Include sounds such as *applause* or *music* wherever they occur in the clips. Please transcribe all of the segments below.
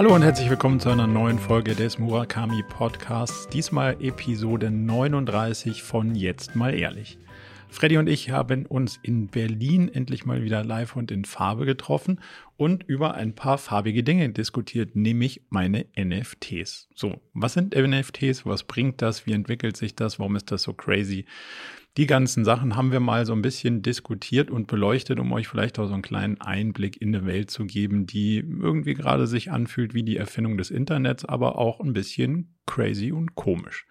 Hallo und herzlich willkommen zu einer neuen Folge des Murakami Podcasts. Diesmal Episode 39 von Jetzt mal ehrlich. Freddy und ich haben uns in Berlin endlich mal wieder live und in Farbe getroffen und über ein paar farbige Dinge diskutiert, nämlich meine NFTs. So, was sind NFTs? Was bringt das? Wie entwickelt sich das? Warum ist das so crazy? Die ganzen Sachen haben wir mal so ein bisschen diskutiert und beleuchtet, um euch vielleicht auch so einen kleinen Einblick in eine Welt zu geben, die irgendwie gerade sich anfühlt wie die Erfindung des Internets, aber auch ein bisschen crazy und komisch.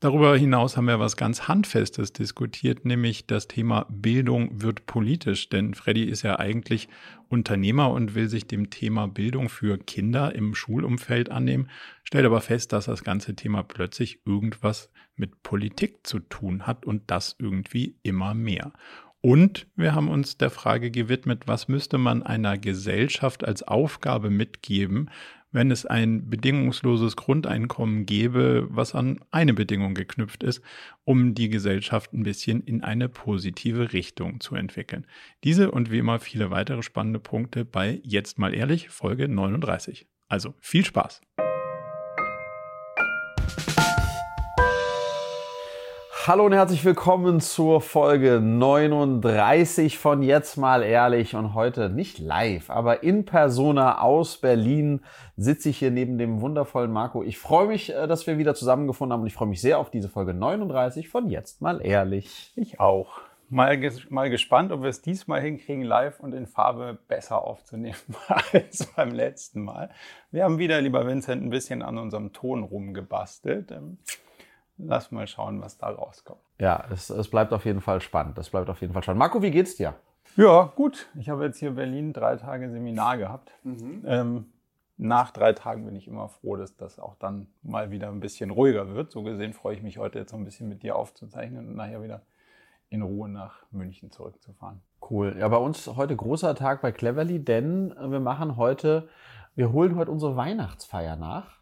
Darüber hinaus haben wir was ganz Handfestes diskutiert, nämlich das Thema Bildung wird politisch. Denn Freddy ist ja eigentlich Unternehmer und will sich dem Thema Bildung für Kinder im Schulumfeld annehmen, stellt aber fest, dass das ganze Thema plötzlich irgendwas mit Politik zu tun hat und das irgendwie immer mehr. Und wir haben uns der Frage gewidmet, was müsste man einer Gesellschaft als Aufgabe mitgeben, wenn es ein bedingungsloses Grundeinkommen gäbe, was an eine Bedingung geknüpft ist, um die Gesellschaft ein bisschen in eine positive Richtung zu entwickeln. Diese und wie immer viele weitere spannende Punkte bei Jetzt mal ehrlich, Folge 39. Also viel Spaß! Hallo und herzlich willkommen zur Folge 39 von Jetzt mal ehrlich und heute nicht live, aber in Persona aus Berlin sitze ich hier neben dem wundervollen Marco. Ich freue mich, äh, dass wir wieder zusammengefunden haben und ich freue mich sehr auf diese Folge 39 von Jetzt mal ehrlich. Ich auch. Mal, mal gespannt, ob wir es diesmal hinkriegen, live und in Farbe besser aufzunehmen *laughs* als beim letzten Mal. Wir haben wieder, lieber Vincent, ein bisschen an unserem Ton rumgebastelt. Lass mal schauen, was da rauskommt. Ja, es, es bleibt auf jeden Fall spannend. Das bleibt auf jeden Fall spannend. Marco, wie geht's dir? Ja, gut. Ich habe jetzt hier in Berlin drei Tage Seminar gehabt. Mhm. Ähm, nach drei Tagen bin ich immer froh, dass das auch dann mal wieder ein bisschen ruhiger wird. So gesehen freue ich mich heute jetzt so ein bisschen mit dir aufzuzeichnen und nachher wieder in Ruhe nach München zurückzufahren. Cool. Ja, bei uns heute großer Tag bei Cleverly, denn wir machen heute, wir holen heute unsere Weihnachtsfeier nach.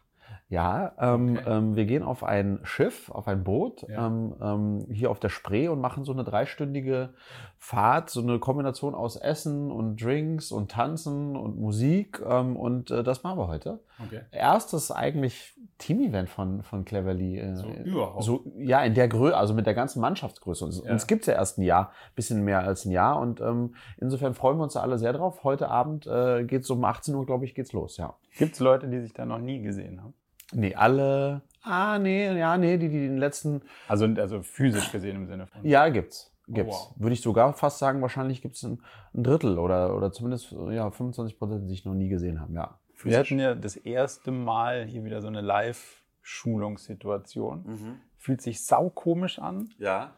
Ja, ähm, okay. ähm, wir gehen auf ein Schiff, auf ein Boot ja. ähm, ähm, hier auf der Spree und machen so eine dreistündige Fahrt, so eine Kombination aus Essen und Drinks und Tanzen und Musik ähm, und äh, das machen wir heute. Okay. Erstes eigentlich Team-Event von, von Cleverly. Äh, so überhaupt? So, ja, in der Größe, also mit der ganzen Mannschaftsgröße. Uns, ja. uns gibt's ja erst ein Jahr, bisschen mehr als ein Jahr und ähm, insofern freuen wir uns alle sehr drauf. Heute Abend äh, geht's um 18 Uhr, glaube ich, geht's los, ja. Gibt's Leute, die sich da noch nie gesehen haben? Nee, alle. Ah, nee, ja, nee, die, die den letzten. Also, also physisch gesehen im Sinne von. Ja, gibt's. Gibt's. Oh, wow. Würde ich sogar fast sagen, wahrscheinlich gibt's ein, ein Drittel oder, oder zumindest ja, 25 Prozent, die sich noch nie gesehen haben, ja. Physisch. Wir hatten ja das erste Mal hier wieder so eine Live-Schulungssituation. Mhm. Fühlt sich saukomisch an. Ja.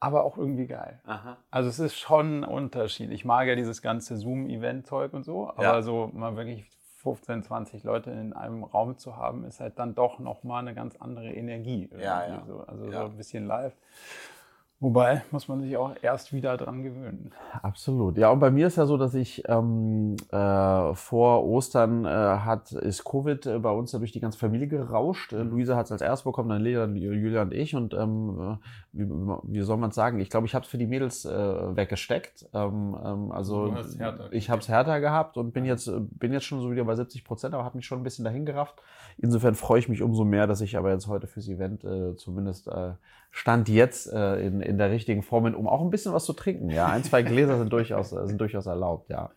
Aber auch irgendwie geil. Aha. Also es ist schon ein Unterschied. Ich mag ja dieses ganze Zoom-Event-Zeug und so, aber ja. so mal wirklich 15, 20 Leute in einem Raum zu haben, ist halt dann doch nochmal eine ganz andere Energie. Ja, ja. So, also ja. so ein bisschen live. Wobei muss man sich auch erst wieder dran gewöhnen. Absolut. Ja, und bei mir ist ja so, dass ich ähm, äh, vor Ostern äh, hat ist Covid äh, bei uns ja durch die ganze Familie gerauscht. Äh, Luisa hat es als erst bekommen, dann Lea, Julia und ich. Und ähm, äh, wie, wie soll man es sagen? Ich glaube, ich habe es für die Mädels äh, weggesteckt. Ähm, ähm, also ich habe es härter gehabt und bin jetzt bin jetzt schon so wieder bei 70 Prozent, aber habe mich schon ein bisschen dahin gerafft. Insofern freue ich mich umso mehr, dass ich aber jetzt heute fürs Event äh, zumindest äh, stand jetzt äh, in, in der richtigen Form bin, um auch ein bisschen was zu trinken. Ja, ein, zwei Gläser sind durchaus, äh, sind durchaus erlaubt, ja.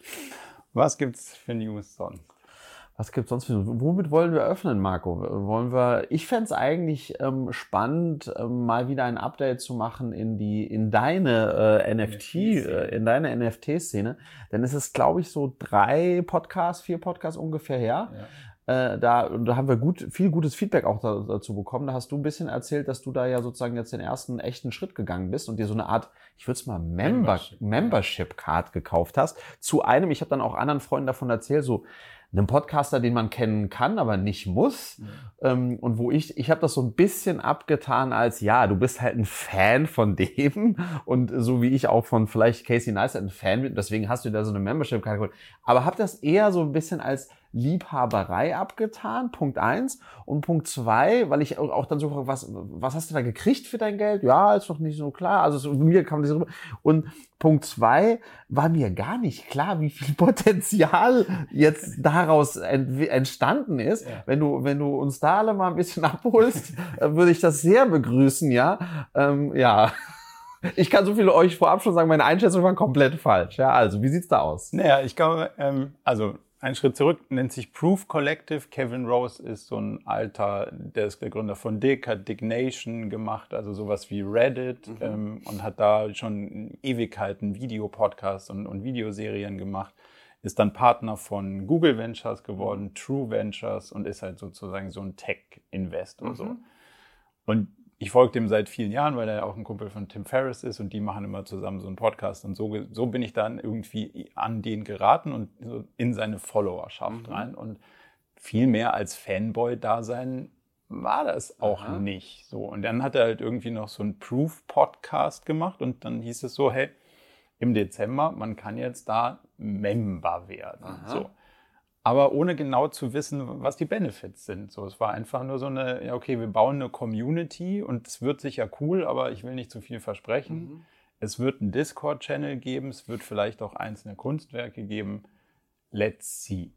Was gibt's für News sonst? Was gibt's sonst für Womit wollen wir öffnen, Marco? Wollen wir, ich fände es eigentlich ähm, spannend, ähm, mal wieder ein Update zu machen in die, in deine äh, NFT, äh, in deine NFT-Szene. Denn es ist, glaube ich, so drei Podcasts, vier Podcasts ungefähr her. Ja äh, da, da haben wir gut, viel gutes Feedback auch da, dazu bekommen. Da hast du ein bisschen erzählt, dass du da ja sozusagen jetzt den ersten echten Schritt gegangen bist und dir so eine Art, ich würde es mal Member, Membership, Membership Card gekauft hast. Zu einem, ich habe dann auch anderen Freunden davon erzählt, so einem Podcaster, den man kennen kann, aber nicht muss. Mhm. Ähm, und wo ich, ich habe das so ein bisschen abgetan als, ja, du bist halt ein Fan von dem und so wie ich auch von vielleicht Casey Neistat ein Fan bin, deswegen hast du da so eine Membership-Karte geholt. Aber hab das eher so ein bisschen als Liebhaberei abgetan, Punkt eins. Und Punkt zwei, weil ich auch dann so frage, was, was hast du da gekriegt für dein Geld? Ja, ist doch nicht so klar. Also so, mir kam das rüber. Und Punkt zwei, war mir gar nicht klar, wie viel *laughs* Potenzial jetzt daraus ent entstanden ist. Ja. Wenn du, wenn du uns da alle mal ein bisschen abholst, *laughs* würde ich das sehr begrüßen, ja. Ähm, ja. Ich kann so viel euch vorab schon sagen, meine Einschätzung war komplett falsch. Ja, also, wie sieht's da aus? Naja, ich glaube, ähm, also ein Schritt zurück, nennt sich Proof Collective. Kevin Rose ist so ein alter, der ist der Gründer von Dick, hat Dick Nation gemacht, also sowas wie Reddit mhm. ähm, und hat da schon Ewigkeiten Videopodcasts und, und Videoserien gemacht. Ist dann Partner von Google Ventures geworden. True Ventures und ist halt sozusagen so ein Tech-Investor. Mhm. So. Und ich folge dem seit vielen Jahren, weil er auch ein Kumpel von Tim Ferriss ist und die machen immer zusammen so einen Podcast. Und so, so bin ich dann irgendwie an den geraten und so in seine Followerschaft mhm. rein. Und viel mehr als Fanboy-Dasein war das auch Aha. nicht so. Und dann hat er halt irgendwie noch so einen Proof-Podcast gemacht und dann hieß es so, hey, im Dezember, man kann jetzt da Member werden. So aber ohne genau zu wissen, was die Benefits sind. So, es war einfach nur so eine, ja, okay, wir bauen eine Community und es wird sicher cool, aber ich will nicht zu viel versprechen. Mhm. Es wird einen Discord-Channel geben, es wird vielleicht auch einzelne Kunstwerke geben. Let's see.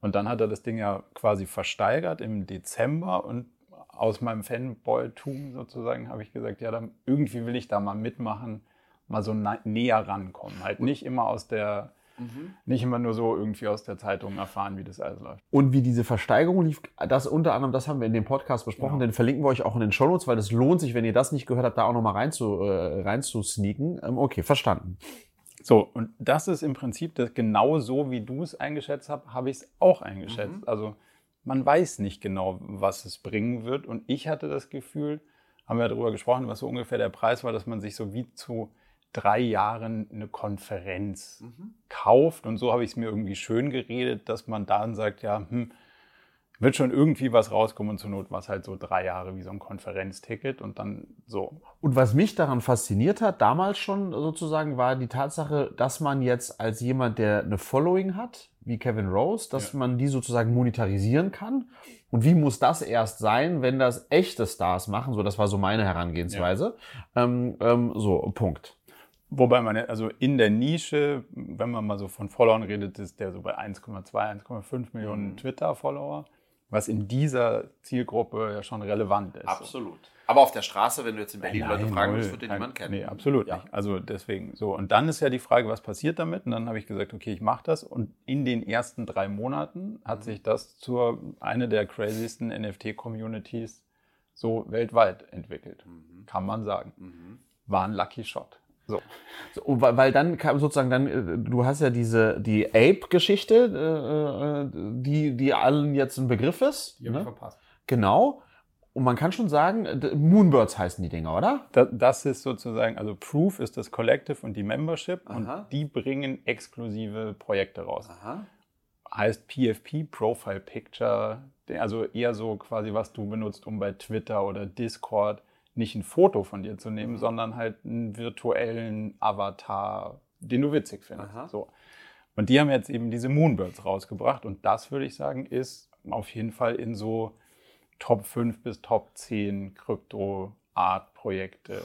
Und dann hat er das Ding ja quasi versteigert im Dezember und aus meinem Fanboy-Tum sozusagen habe ich gesagt, ja, dann irgendwie will ich da mal mitmachen, mal so näher rankommen. Halt nicht immer aus der Mhm. Nicht immer nur so irgendwie aus der Zeitung erfahren, wie das alles läuft. Und wie diese Versteigerung lief, das unter anderem, das haben wir in dem Podcast besprochen, genau. den verlinken wir euch auch in den Show Notes, weil das lohnt sich, wenn ihr das nicht gehört habt, da auch nochmal rein zu, äh, rein zu sneaken. Ähm, okay, verstanden. So, und das ist im Prinzip das genau so, wie du es eingeschätzt hast, habe ich es auch eingeschätzt. Mhm. Also man weiß nicht genau, was es bringen wird. Und ich hatte das Gefühl, haben wir darüber gesprochen, was so ungefähr der Preis war, dass man sich so wie zu drei Jahren eine Konferenz mhm. kauft. Und so habe ich es mir irgendwie schön geredet, dass man dann sagt, ja, hm, wird schon irgendwie was rauskommen und zur Not war es halt so drei Jahre wie so ein Konferenzticket und dann so. Und was mich daran fasziniert hat, damals schon sozusagen, war die Tatsache, dass man jetzt als jemand, der eine Following hat, wie Kevin Rose, dass ja. man die sozusagen monetarisieren kann. Und wie muss das erst sein, wenn das echte Stars machen? So, das war so meine Herangehensweise. Ja. Ähm, ähm, so, Punkt. Wobei man, also in der Nische, wenn man mal so von Followern redet, ist der so bei 1,2, 1,5 Millionen mhm. Twitter-Follower, was in dieser Zielgruppe ja schon relevant ist. Absolut. Aber auf der Straße, wenn du jetzt in Berlin Nein, Leute fragen würdest, wird den niemand kennen. Nee, absolut ja. nicht. Also deswegen so. Und dann ist ja die Frage, was passiert damit? Und dann habe ich gesagt, okay, ich mache das. Und in den ersten drei Monaten hat mhm. sich das zur eine der craziesten NFT-Communities so weltweit entwickelt. Mhm. Kann man sagen. Mhm. War ein Lucky Shot. So. so weil, weil dann kam sozusagen dann, äh, du hast ja diese, die Ape-Geschichte, äh, äh, die, die allen jetzt ein Begriff ist. Die ne? verpasst. Genau. Und man kann schon sagen, Moonbirds heißen die Dinger, oder? Das, das ist sozusagen, also Proof ist das Collective und die Membership Aha. und die bringen exklusive Projekte raus. Aha. Heißt PFP, Profile Picture, also eher so quasi, was du benutzt, um bei Twitter oder Discord nicht ein Foto von dir zu nehmen, mhm. sondern halt einen virtuellen Avatar, den du witzig findest. So. Und die haben jetzt eben diese Moonbirds rausgebracht und das würde ich sagen, ist auf jeden Fall in so Top 5 bis Top 10 Krypto-Art-Projekte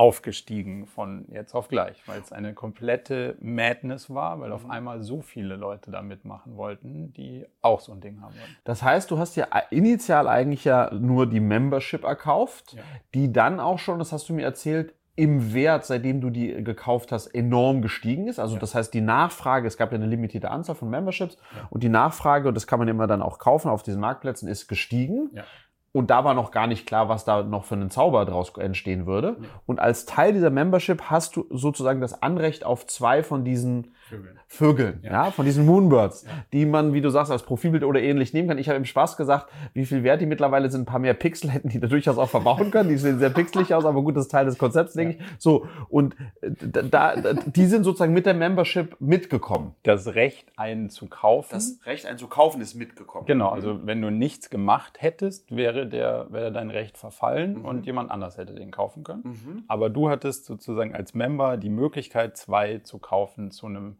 aufgestiegen von jetzt auf gleich, weil es eine komplette Madness war, weil auf mhm. einmal so viele Leute da mitmachen wollten, die auch so ein Ding haben wollten. Das heißt, du hast ja initial eigentlich ja nur die Membership erkauft, ja. die dann auch schon, das hast du mir erzählt, im Wert, seitdem du die gekauft hast, enorm gestiegen ist. Also ja. das heißt, die Nachfrage, es gab ja eine limitierte Anzahl von Memberships ja. und die Nachfrage, und das kann man immer dann auch kaufen auf diesen Marktplätzen, ist gestiegen. Ja. Und da war noch gar nicht klar, was da noch für einen Zauber draus entstehen würde. Und als Teil dieser Membership hast du sozusagen das Anrecht auf zwei von diesen Vögeln, Vögeln ja. ja. von diesen Moonbirds, ja. die man, wie du sagst, als Profilbild oder ähnlich nehmen kann. Ich habe im Spaß gesagt, wie viel wert die mittlerweile sind. Ein paar mehr Pixel hätten die da durchaus auch verbauen können. Die sehen sehr pixelig aus, aber gut, das ist Teil des Konzepts, denke ich. So, und äh, da, da, die sind sozusagen mit der Membership mitgekommen. Das Recht, einen zu kaufen. Das Recht, einen zu kaufen, ist mitgekommen. Genau, also wenn du nichts gemacht hättest, wäre, der, wäre dein Recht verfallen mhm. und jemand anders hätte den kaufen können. Mhm. Aber du hattest sozusagen als Member die Möglichkeit, zwei zu kaufen zu einem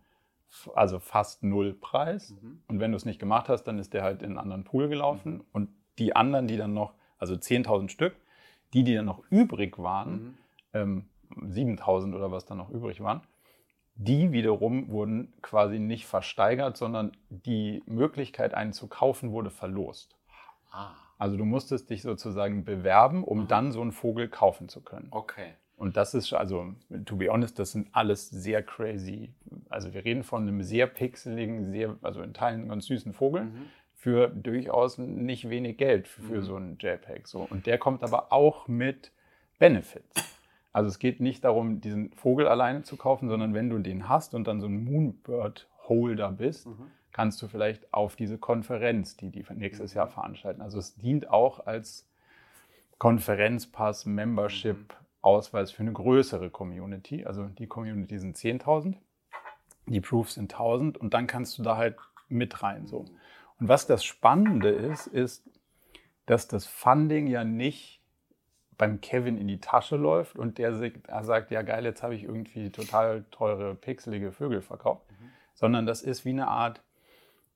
also fast null Preis. Mhm. Und wenn du es nicht gemacht hast, dann ist der halt in einen anderen Pool gelaufen. Mhm. Und die anderen, die dann noch, also 10.000 Stück, die, die dann noch übrig waren, mhm. ähm, 7.000 oder was dann noch übrig waren, die wiederum wurden quasi nicht versteigert, sondern die Möglichkeit, einen zu kaufen, wurde verlost. Ah. Also du musstest dich sozusagen bewerben, um mhm. dann so einen Vogel kaufen zu können. Okay. Und das ist, also, to be honest, das sind alles sehr crazy. Also, wir reden von einem sehr pixeligen, sehr, also in Teilen ganz süßen Vogel mhm. für durchaus nicht wenig Geld für mhm. so einen JPEG. So. Und der kommt aber auch mit Benefits. Also, es geht nicht darum, diesen Vogel alleine zu kaufen, sondern wenn du den hast und dann so ein Moonbird-Holder bist, mhm. kannst du vielleicht auf diese Konferenz, die die nächstes Jahr veranstalten. Also, es dient auch als Konferenzpass, Membership, mhm. Ausweis für eine größere Community. Also die Community sind 10.000, die Proofs sind 1.000 und dann kannst du da halt mit rein. So. Und was das Spannende ist, ist, dass das Funding ja nicht beim Kevin in die Tasche läuft und der sagt, ja geil, jetzt habe ich irgendwie total teure, pixelige Vögel verkauft, mhm. sondern das ist wie eine Art,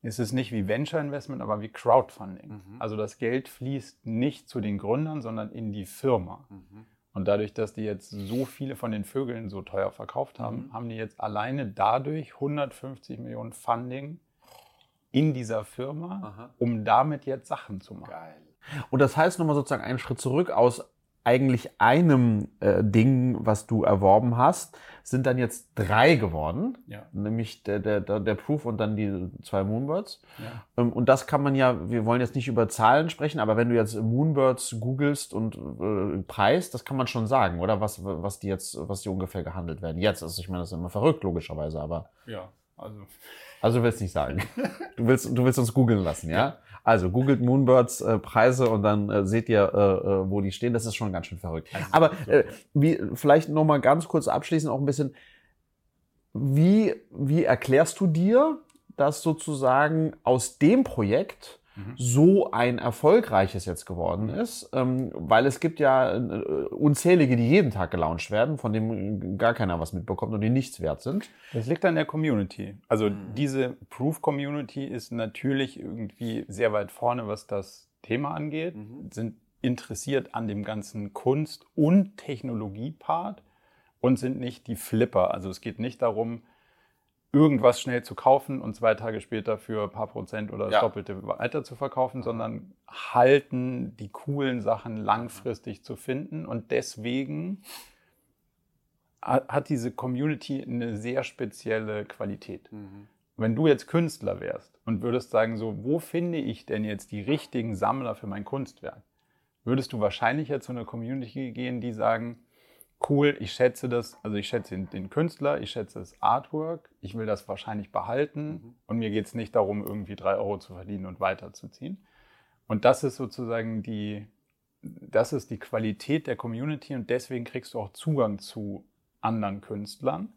es ist nicht wie Venture Investment, aber wie Crowdfunding. Mhm. Also das Geld fließt nicht zu den Gründern, sondern in die Firma. Mhm. Und dadurch, dass die jetzt so viele von den Vögeln so teuer verkauft haben, mhm. haben die jetzt alleine dadurch 150 Millionen Funding in dieser Firma, Aha. um damit jetzt Sachen zu machen. Geil. Und das heißt nochmal sozusagen einen Schritt zurück aus eigentlich einem äh, Ding, was du erworben hast, sind dann jetzt drei geworden. Ja. Nämlich der, der, der Proof und dann die zwei Moonbirds. Ja. Ähm, und das kann man ja, wir wollen jetzt nicht über Zahlen sprechen, aber wenn du jetzt Moonbirds googelst und äh, Preis, das kann man schon sagen, oder? Was, was die jetzt, was die ungefähr gehandelt werden. Jetzt, also ich meine, das ist immer verrückt, logischerweise, aber. Ja, also. Also du willst nicht sagen. *laughs* Du willst, du willst uns googeln lassen, ja? ja. Also googelt Moonbirds äh, Preise und dann äh, seht ihr, äh, äh, wo die stehen. Das ist schon ganz schön verrückt. Aber äh, wie, vielleicht noch mal ganz kurz abschließend auch ein bisschen, wie, wie erklärst du dir, dass sozusagen aus dem Projekt Mhm. so ein erfolgreiches jetzt geworden ist, ähm, weil es gibt ja äh, unzählige, die jeden Tag gelauncht werden, von denen gar keiner was mitbekommt und die nichts wert sind. Das liegt an der Community. Also mhm. diese Proof-Community ist natürlich irgendwie sehr weit vorne, was das Thema angeht, mhm. sind interessiert an dem ganzen Kunst- und Technologie-Part und sind nicht die Flipper. Also es geht nicht darum, irgendwas schnell zu kaufen und zwei Tage später für ein paar Prozent oder das ja. Doppelte weiter zu verkaufen, sondern halten, die coolen Sachen langfristig zu finden. Und deswegen hat diese Community eine sehr spezielle Qualität. Mhm. Wenn du jetzt Künstler wärst und würdest sagen, so, wo finde ich denn jetzt die richtigen Sammler für mein Kunstwerk? Würdest du wahrscheinlich jetzt zu einer Community gehen, die sagen, cool, ich schätze das, also ich schätze den, Künstler, ich schätze das Artwork, ich will das wahrscheinlich behalten mhm. und mir geht es nicht darum, irgendwie drei Euro zu verdienen und weiterzuziehen. Und das ist sozusagen die, das ist die Qualität der Community und deswegen kriegst du auch Zugang zu anderen Künstlern.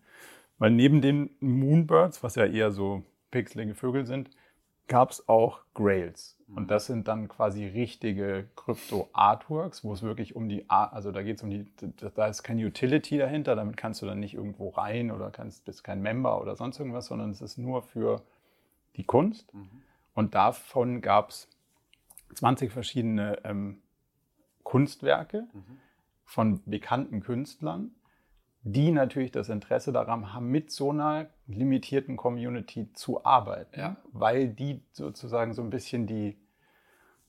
Weil neben den Moonbirds, was ja eher so pixelige Vögel sind, gab es auch Grails. Und mhm. das sind dann quasi richtige Krypto-Artworks, wo es wirklich um die, also da geht es um die, da ist kein Utility dahinter, damit kannst du dann nicht irgendwo rein oder kannst, bist kein Member oder sonst irgendwas, sondern es ist nur für die Kunst. Mhm. Und davon gab es 20 verschiedene ähm, Kunstwerke mhm. von bekannten Künstlern die natürlich das Interesse daran haben, mit so einer limitierten Community zu arbeiten, ja. weil die sozusagen so ein bisschen die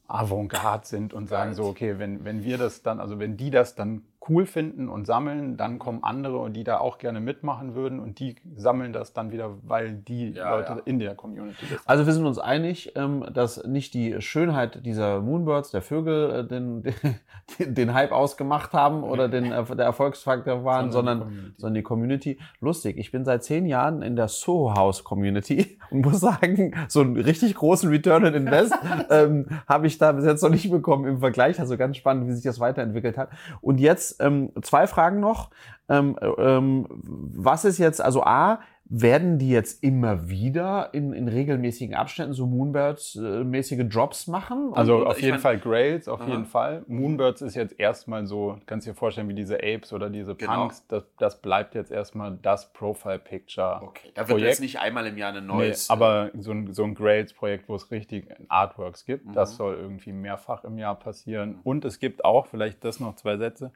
Avantgarde sind und sagen so, okay, wenn, wenn wir das dann, also wenn die das dann cool finden und sammeln, dann kommen andere und die da auch gerne mitmachen würden und die sammeln das dann wieder, weil die ja, Leute ja. in der Community sind. Also wir sind uns einig, ähm, dass nicht die Schönheit dieser Moonbirds, der Vögel, äh, den, *laughs* den, den Hype ausgemacht haben oder den, der Erfolgsfaktor waren, sondern, sondern, sondern die Community. Lustig, ich bin seit zehn Jahren in der Soho House Community *laughs* und muss sagen, so einen richtig großen Return on Invest *laughs* ähm, habe ich da bis jetzt noch nicht bekommen im Vergleich. Also ganz spannend, wie sich das weiterentwickelt hat. Und jetzt ähm, zwei Fragen noch. Ähm, ähm, was ist jetzt, also A, werden die jetzt immer wieder in, in regelmäßigen Abständen so Moonbirds-mäßige Drops machen? Also Und- auf ich jeden mein- Fall Grails, auf Aha. jeden Fall. Moonbirds ist jetzt erstmal so, kannst dir vorstellen, wie diese Apes oder diese Genau. Punks, das, das bleibt jetzt erstmal das Profile-Picture. Okay, da wird jetzt nicht einmal im Jahr ein Nee, neues. aber so ein, so ein Grails-Projekt, wo es richtig Artworks gibt, Mhm. das soll irgendwie mehrfach im Jahr passieren. Und es gibt auch, vielleicht das noch zwei Sätze,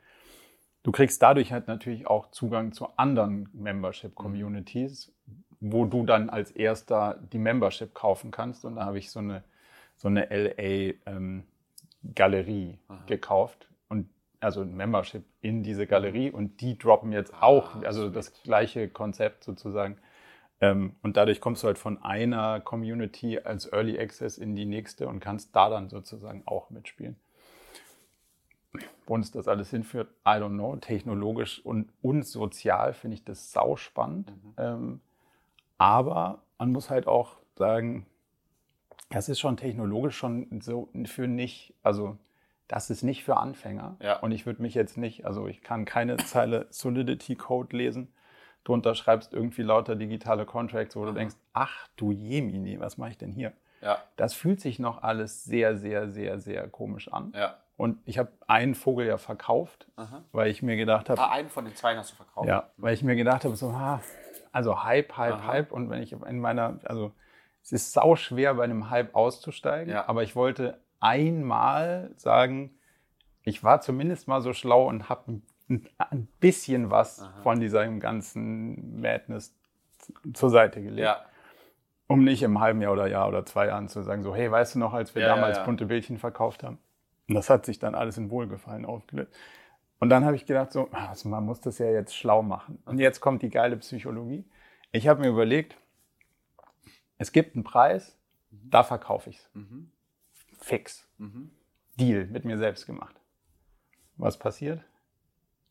du kriegst dadurch halt natürlich auch Zugang zu anderen Membership-Communities, wo du dann als erster die Membership kaufen kannst. Und da habe ich so eine, so eine LA-Galerie Aha. gekauft. Und also ein Membership in diese Galerie und die droppen jetzt auch, Ah, also das gleiche Konzept sozusagen. Ähm, und dadurch kommst du halt von einer Community als Early Access in die nächste und kannst da dann sozusagen auch mitspielen. Wo uns das alles hinführt, I don't know. Technologisch und, und sozial finde ich das sau spannend. Mhm. Ähm, aber man muss halt auch sagen, das ist schon technologisch schon so für nicht, also das ist nicht für Anfänger. Ja. Und ich würde mich jetzt nicht, also ich kann keine *laughs* Zeile Solidity Code lesen. Drunter schreibst irgendwie lauter digitale Contracts, wo du Aha. denkst, ach du Jemini, was mache ich denn hier? ja, Das fühlt sich noch alles sehr, sehr, sehr, sehr komisch an. ja. Und ich habe einen Vogel ja verkauft, Aha. weil ich mir gedacht habe, Ah, einen von den zwei hast du verkauft. ja, weil ich mir gedacht habe, so, ah, also Hype, Hype, Aha. Hype. Und wenn ich in meiner, also es ist sau schwer, bei einem Hype auszusteigen, Ja. aber ich wollte einmal sagen, ich war zumindest mal so schlau und habe ein, ein bisschen was Aha. von diesem ganzen Madness zur Seite gelegt. Ja, Um nicht im halben Jahr oder Jahr oder zwei Jahren zu sagen, so, hey, weißt du noch, als wir Ja, damals bunte Bildchen verkauft haben? Und das hat sich dann alles in Wohlgefallen aufgelöst. Und dann habe ich gedacht, so, also man muss das ja jetzt schlau machen. Und jetzt kommt die geile Psychologie. Ich habe mir überlegt, es gibt einen Preis, da verkaufe ich es. Mhm. Fix. Mhm. Deal mit mir selbst gemacht. Was passiert?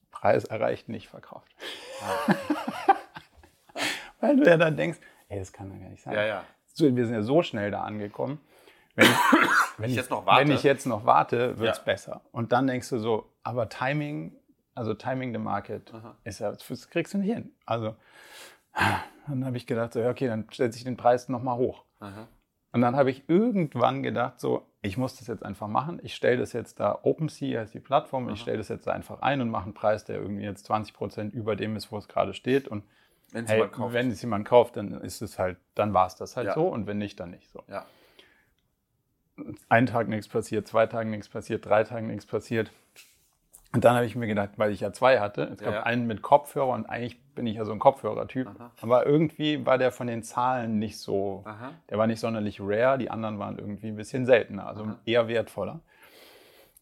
Preis erreicht, nicht verkauft. Ah. *laughs* Weil du ja dann denkst, ey, das kann doch gar nicht sein. ja, ja. Wir sind ja so schnell da angekommen. Wenn ich, *coughs* wenn ich jetzt noch warte. Wenn ich jetzt noch warte, wird es Ja. besser. Und dann denkst du so, aber Timing, also Timing the Market, Aha. ist ja, das kriegst du nicht hin. Also, dann habe ich gedacht, so, okay, dann setze ich den Preis nochmal hoch. Aha. Und dann habe ich irgendwann gedacht, so, ich muss das jetzt einfach machen. Ich stelle das jetzt da, OpenSea heißt die Plattform, ich Aha. stelle das jetzt da einfach ein und mache einen Preis, der irgendwie jetzt 20 Prozent über dem ist, wo es gerade steht. Und Wenn es hey, jemand kauft. wenn es jemand kauft, dann ist es halt, dann war es das halt Ja. so und wenn nicht, dann nicht so. ja. Einen Tag nichts passiert, zwei Tagen nichts passiert, drei Tagen nichts passiert. Und dann habe ich mir gedacht, weil ich ja zwei hatte, es gab Ja. einen mit Kopfhörer und eigentlich bin ich ja so ein Kopfhörertyp, Aha. aber irgendwie war der von den Zahlen nicht so, Aha. der war nicht sonderlich rare, die anderen waren irgendwie ein bisschen seltener, also Aha. eher wertvoller.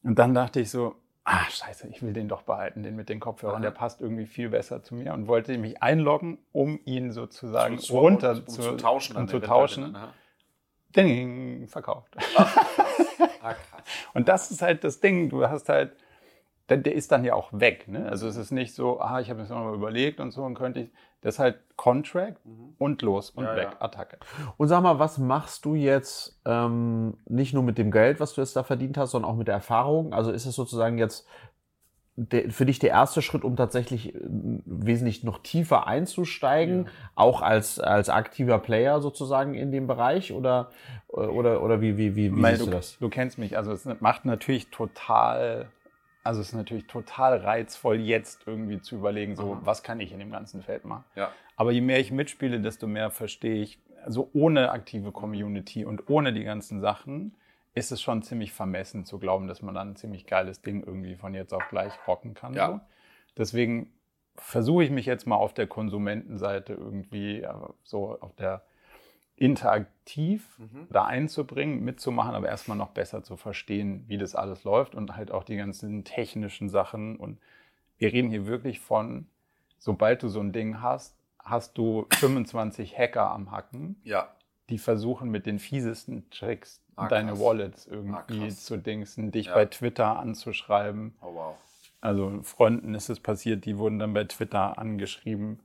Und dann dachte ich so, ah scheiße, ich will den doch behalten, den mit den Kopfhörern, der passt irgendwie viel besser zu mir und wollte mich einloggen, um ihn sozusagen Zu- runter um zu tauschen. um dann zu tauschen. aha. Ding, verkauft. *laughs* Ah, krass. Und das ist halt das Ding, du hast halt, der, der ist dann ja auch weg. Ne? Also es ist nicht so, ah, ich habe mir das nochmal überlegt und so und könnte ich, das ist halt Contract und los und Mhm. Ja, weg, ja. Attacke. Und sag mal, was machst du jetzt ähm, nicht nur mit dem Geld, was du jetzt da verdient hast, sondern auch mit der Erfahrung? Also ist es sozusagen jetzt der, für dich der erste Schritt, um tatsächlich äh, wesentlich noch tiefer einzusteigen, auch als, als aktiver Player sozusagen in dem Bereich? Oder, oder, oder wie, wie, wie, wie Weil siehst du, du das? du kennst mich, also es macht natürlich total, also es ist natürlich total reizvoll, jetzt irgendwie zu überlegen, so, Aha. was kann ich in dem ganzen Feld machen. Ja. Aber je mehr ich mitspiele, desto mehr verstehe ich, also ohne aktive Community und ohne die ganzen Sachen, ist es schon ziemlich vermessen zu glauben, dass man dann ein ziemlich geiles Ding irgendwie von jetzt auf gleich rocken kann. Ja. So. Deswegen versuche ich mich jetzt mal auf der Konsumentenseite irgendwie äh, so auf der interaktiv Mhm. da einzubringen, mitzumachen, aber erstmal noch besser zu verstehen, wie das alles läuft und halt auch die ganzen technischen Sachen. Und wir reden hier wirklich von, sobald du so ein Ding hast, hast du 25 Hacker am Hacken, Ja. die versuchen mit den fiesesten Tricks Ah, deine. Wallets Ah, irgendwie krass. zu dingsen, dich Ja. bei Twitter anzuschreiben. Oh wow. Also Freunden ist es passiert, die wurden dann bei Twitter angeschrieben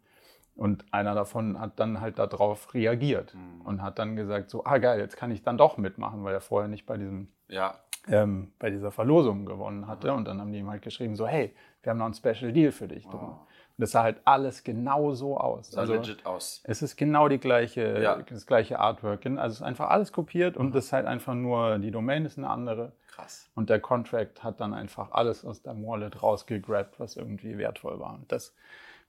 und einer davon hat dann halt darauf reagiert Mhm. und hat dann gesagt so, ah geil, jetzt kann ich dann doch mitmachen, weil er vorher nicht bei diesem ja. ähm, bei dieser Verlosung gewonnen hatte. Und dann haben die ihm halt geschrieben, so, hey, wir haben noch ein Special Deal für dich. Oh. Und das sah halt alles genau so aus. Sah also, legit aus. Es ist genau die gleiche, ja. das gleiche Artwork. Also es ist einfach alles kopiert und es ist halt einfach nur, die Domain ist eine andere. Krass. Und der Contract hat dann einfach alles aus deinem Wallet rausgegrabt, was irgendwie wertvoll war. Und das,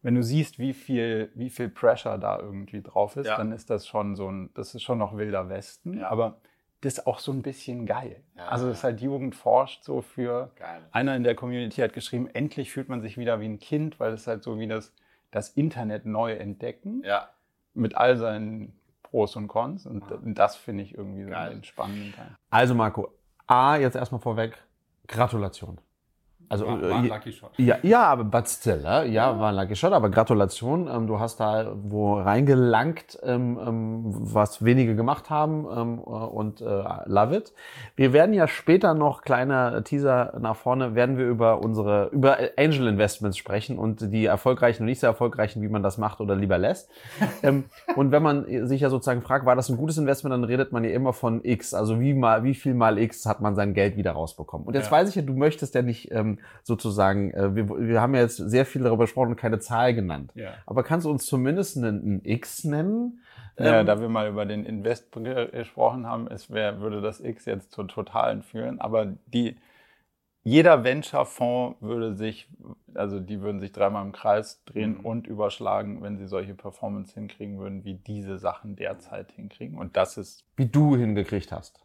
wenn du siehst, wie viel, wie viel Pressure da irgendwie drauf ist, ja. dann ist das schon so ein, das ist schon noch wilder Westen. Ja. Aber das ist auch so ein bisschen geil. Ja, also es ist halt Jugend forscht so für. Geil. Einer in der Community hat geschrieben, endlich fühlt man sich wieder wie ein Kind, weil es halt so wie das, das Internet neu entdecken. Ja. Mit all seinen Pros und Cons. Und, und das finde ich irgendwie so einen spannenden Teil. Also Marco, A, jetzt erstmal vorweg, Gratulation. Also, war, war ein äh, Lucky Shot. Ja, ja aber but still, ja, ja, war ein Lucky Shot, aber Gratulation. Ähm, du hast da wo reingelangt, ähm, ähm, was wenige gemacht haben ähm, äh, und äh, love it. Wir werden ja später noch, kleiner Teaser nach vorne, werden wir über unsere, über Angel Investments sprechen und die erfolgreichen und nicht sehr erfolgreichen, wie man das macht oder lieber lässt. *laughs* ähm, und wenn man sich ja sozusagen fragt, war das ein gutes Investment, dann redet man ja immer von X, also wie mal, wie viel mal X hat man sein Geld wieder rausbekommen. Und jetzt ja. weiß ich ja, du möchtest ja nicht ähm, sozusagen, äh, wir, wir haben ja jetzt sehr viel darüber gesprochen und keine Zahl genannt. Ja. Aber kannst du uns zumindest einen, X nennen? Ja, ähm, da wir mal über den Invest gesprochen haben, es wär, würde das X jetzt zur totalen führen. Aber die, jeder Venture-Fonds würde sich, also die würden sich dreimal im Kreis drehen mhm. und überschlagen, wenn sie solche Performance hinkriegen würden, wie diese Sachen derzeit hinkriegen. Und das ist. Wie du hingekriegt hast.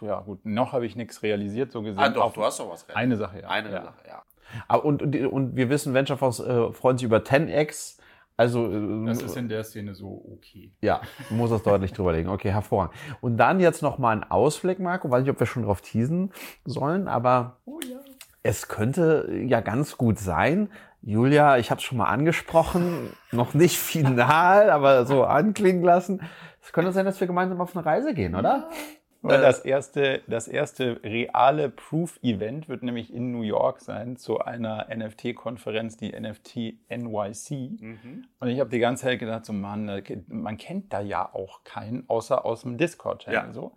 Ja, gut, noch habe ich nichts realisiert, so gesehen. Ah, doch, du hast doch was realisiert. Eine Sache, ja. Eine ja. Sache, ja. Aber und, und, und wir wissen, Venture Fonds äh, freuen sich über 10x. Also, äh, das ist in der Szene so okay. Ja, du musst das deutlich drüberlegen. Okay, hervorragend. Und dann jetzt noch mal ein Ausblick, Marco. Weiß nicht, ob wir schon drauf teasen sollen, aber oh, ja. es könnte ja ganz gut sein. Julia, ich habe es schon mal angesprochen, noch nicht final, aber so anklingen lassen. Es könnte sein, dass wir gemeinsam auf eine Reise gehen, oder? Ja. Weil äh, das erste, das erste reale Proof-Event wird nämlich in New York sein, zu einer NFT-Konferenz, die NFT NYC. Mhm. Und ich habe die ganze Zeit gedacht, so Mann, man kennt da ja auch keinen, außer aus dem Discord-Channel. Ja. So.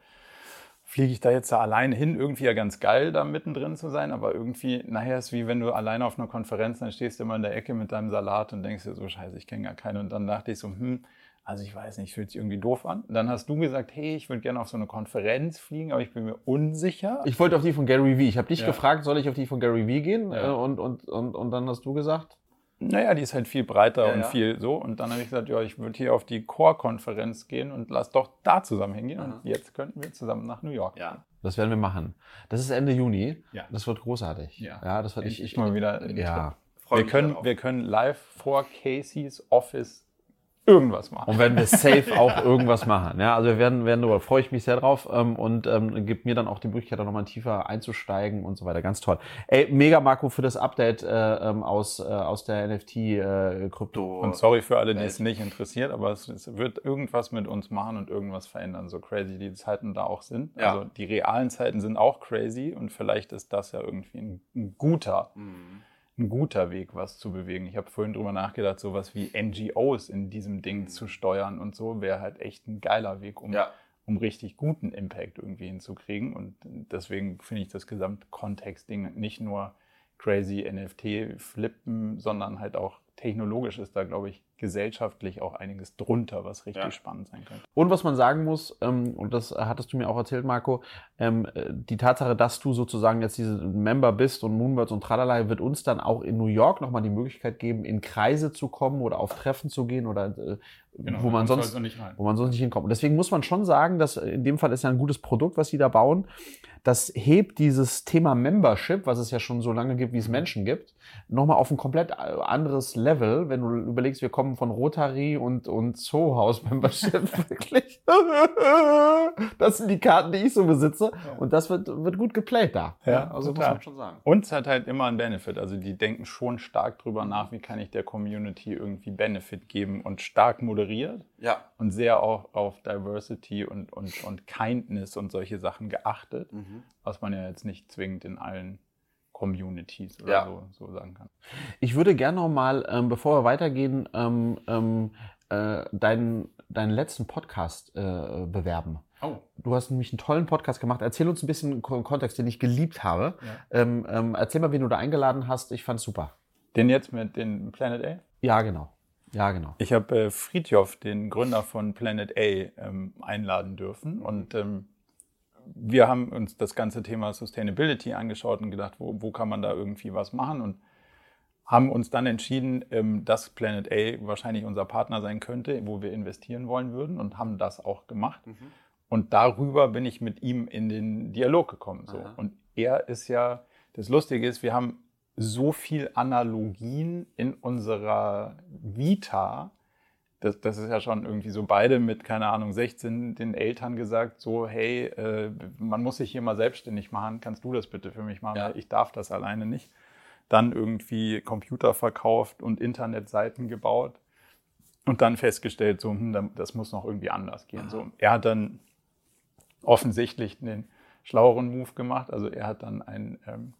Fliege ich da jetzt da alleine hin? Irgendwie ja ganz geil, da mittendrin zu sein, aber irgendwie, nachher ist wie wenn du alleine auf einer Konferenz, dann stehst du immer in der Ecke mit deinem Salat und denkst dir so, scheiße, ich kenne gar keinen. Und dann dachte ich so, hm, also ich weiß nicht, fühlt sich irgendwie doof an. Dann hast du gesagt, hey, ich würde gerne auf so eine Konferenz fliegen, aber ich bin mir unsicher. Ich wollte auf die von Gary Vee. Ich habe dich ja. gefragt, soll ich auf die von Gary Vee gehen? Ja. Äh, und, und, und, und dann hast du gesagt? Naja, die ist halt viel breiter ja, und viel so. Und dann habe ich gesagt, ja, ich würde hier auf die Core-Konferenz gehen und lass doch da zusammen hingehen. Aha. Und jetzt könnten wir zusammen nach New York. Ja. Das werden wir machen. Das ist Ende Juni. Ja. Das wird großartig. Ja, ja das wird ich, ich mal wieder. Ja. Wir können, wir können live vor Casey's Office irgendwas machen. Und werden wir safe auch irgendwas machen. Ja, also wir werden, werden da freue ich mich sehr drauf ähm, und ähm, gibt mir dann auch die Möglichkeit, da nochmal tiefer einzusteigen und so weiter. Ganz toll. Ey, mega Marco für das Update äh, ähm, aus, äh, aus der NFT-Krypto. Äh, und sorry für alle, die es nicht interessiert, aber es, es, wird irgendwas mit uns machen und irgendwas verändern, so crazy die Zeiten da auch sind. Ja. Also die realen Zeiten sind auch crazy und vielleicht ist das ja irgendwie ein, ein guter. Mhm ein guter Weg, was zu bewegen. Ich habe vorhin drüber nachgedacht, sowas wie NGOs in diesem Ding mhm. zu steuern und so wäre halt echt ein geiler Weg, um, ja. um richtig guten Impact irgendwie hinzukriegen. Und deswegen finde ich das Gesamtkontext-Ding nicht nur crazy NFT-Flippen, sondern halt auch technologisch ist da, glaube ich, gesellschaftlich auch einiges drunter, was richtig ja. spannend sein könnte. Und was man sagen muss, ähm, und das hattest du mir auch erzählt, Marco, ähm, die Tatsache, dass du sozusagen jetzt diese Member bist und Moonbirds und Tralala, wird uns dann auch in New York nochmal die Möglichkeit geben, in Kreise zu kommen oder auf Treffen zu gehen oder äh, genau, wo, man sonst, wo man sonst nicht hinkommt. Und deswegen muss man schon sagen, dass in dem Fall ist ja ein gutes Produkt, was sie da bauen das hebt dieses Thema Membership, was es ja schon so lange gibt, wie es Menschen gibt, nochmal auf ein komplett äh, anderes Level, wenn du überlegst, wir kommen von Rotary und, und Zoohaus Membership, *laughs* wirklich. *laughs* das sind die Karten, die ich so besitze. Ja. Und das wird, wird gut geplayt da. Ja, also total. muss man schon sagen. Und es hat halt immer einen Benefit. Also die denken schon stark drüber nach, wie kann ich der Community irgendwie Benefit geben und stark moderiert. Ja. Und sehr auch auf Diversity und, und, und Kindness und solche Sachen geachtet. Mhm was man ja jetzt nicht zwingend in allen Communities oder ja. so, so, sagen kann. Ich würde gerne noch mal, ähm, bevor wir weitergehen, ähm, ähm, äh, deinen, deinen letzten Podcast äh, bewerben. Oh. Du hast nämlich einen tollen Podcast gemacht. Erzähl uns ein bisschen Kon Kontext, den ich geliebt habe. Ja. Ähm, ähm, erzähl mal, wen du da eingeladen hast. Ich fand's super. Den jetzt mit den Planet A? Ja, genau. Ja, genau. Ich habe äh, Friedjof, den Gründer von Planet A, ähm, einladen dürfen. Und ähm, wir haben uns das ganze Thema Sustainability angeschaut und gedacht, wo, wo kann man da irgendwie was machen? Und haben uns dann entschieden, ähm, dass Planet A wahrscheinlich unser Partner sein könnte, wo wir investieren wollen würden und haben das auch gemacht. Mhm. Und darüber bin ich mit ihm in den Dialog gekommen. So. Und er ist ja, das Lustige ist, wir haben so viel Analogien in unserer Vita. Das, das ist ja schon irgendwie so beide mit, keine Ahnung, 16 den Eltern gesagt, so, hey, äh, man muss sich hier mal selbstständig machen, kannst du das bitte für mich machen, ja. ich darf das alleine nicht. Dann irgendwie Computer verkauft und Internetseiten gebaut und dann festgestellt, so, hm, das muss noch irgendwie anders gehen. So, er hat dann offensichtlich den schlaueren Move gemacht, also er hat dann ein ähm,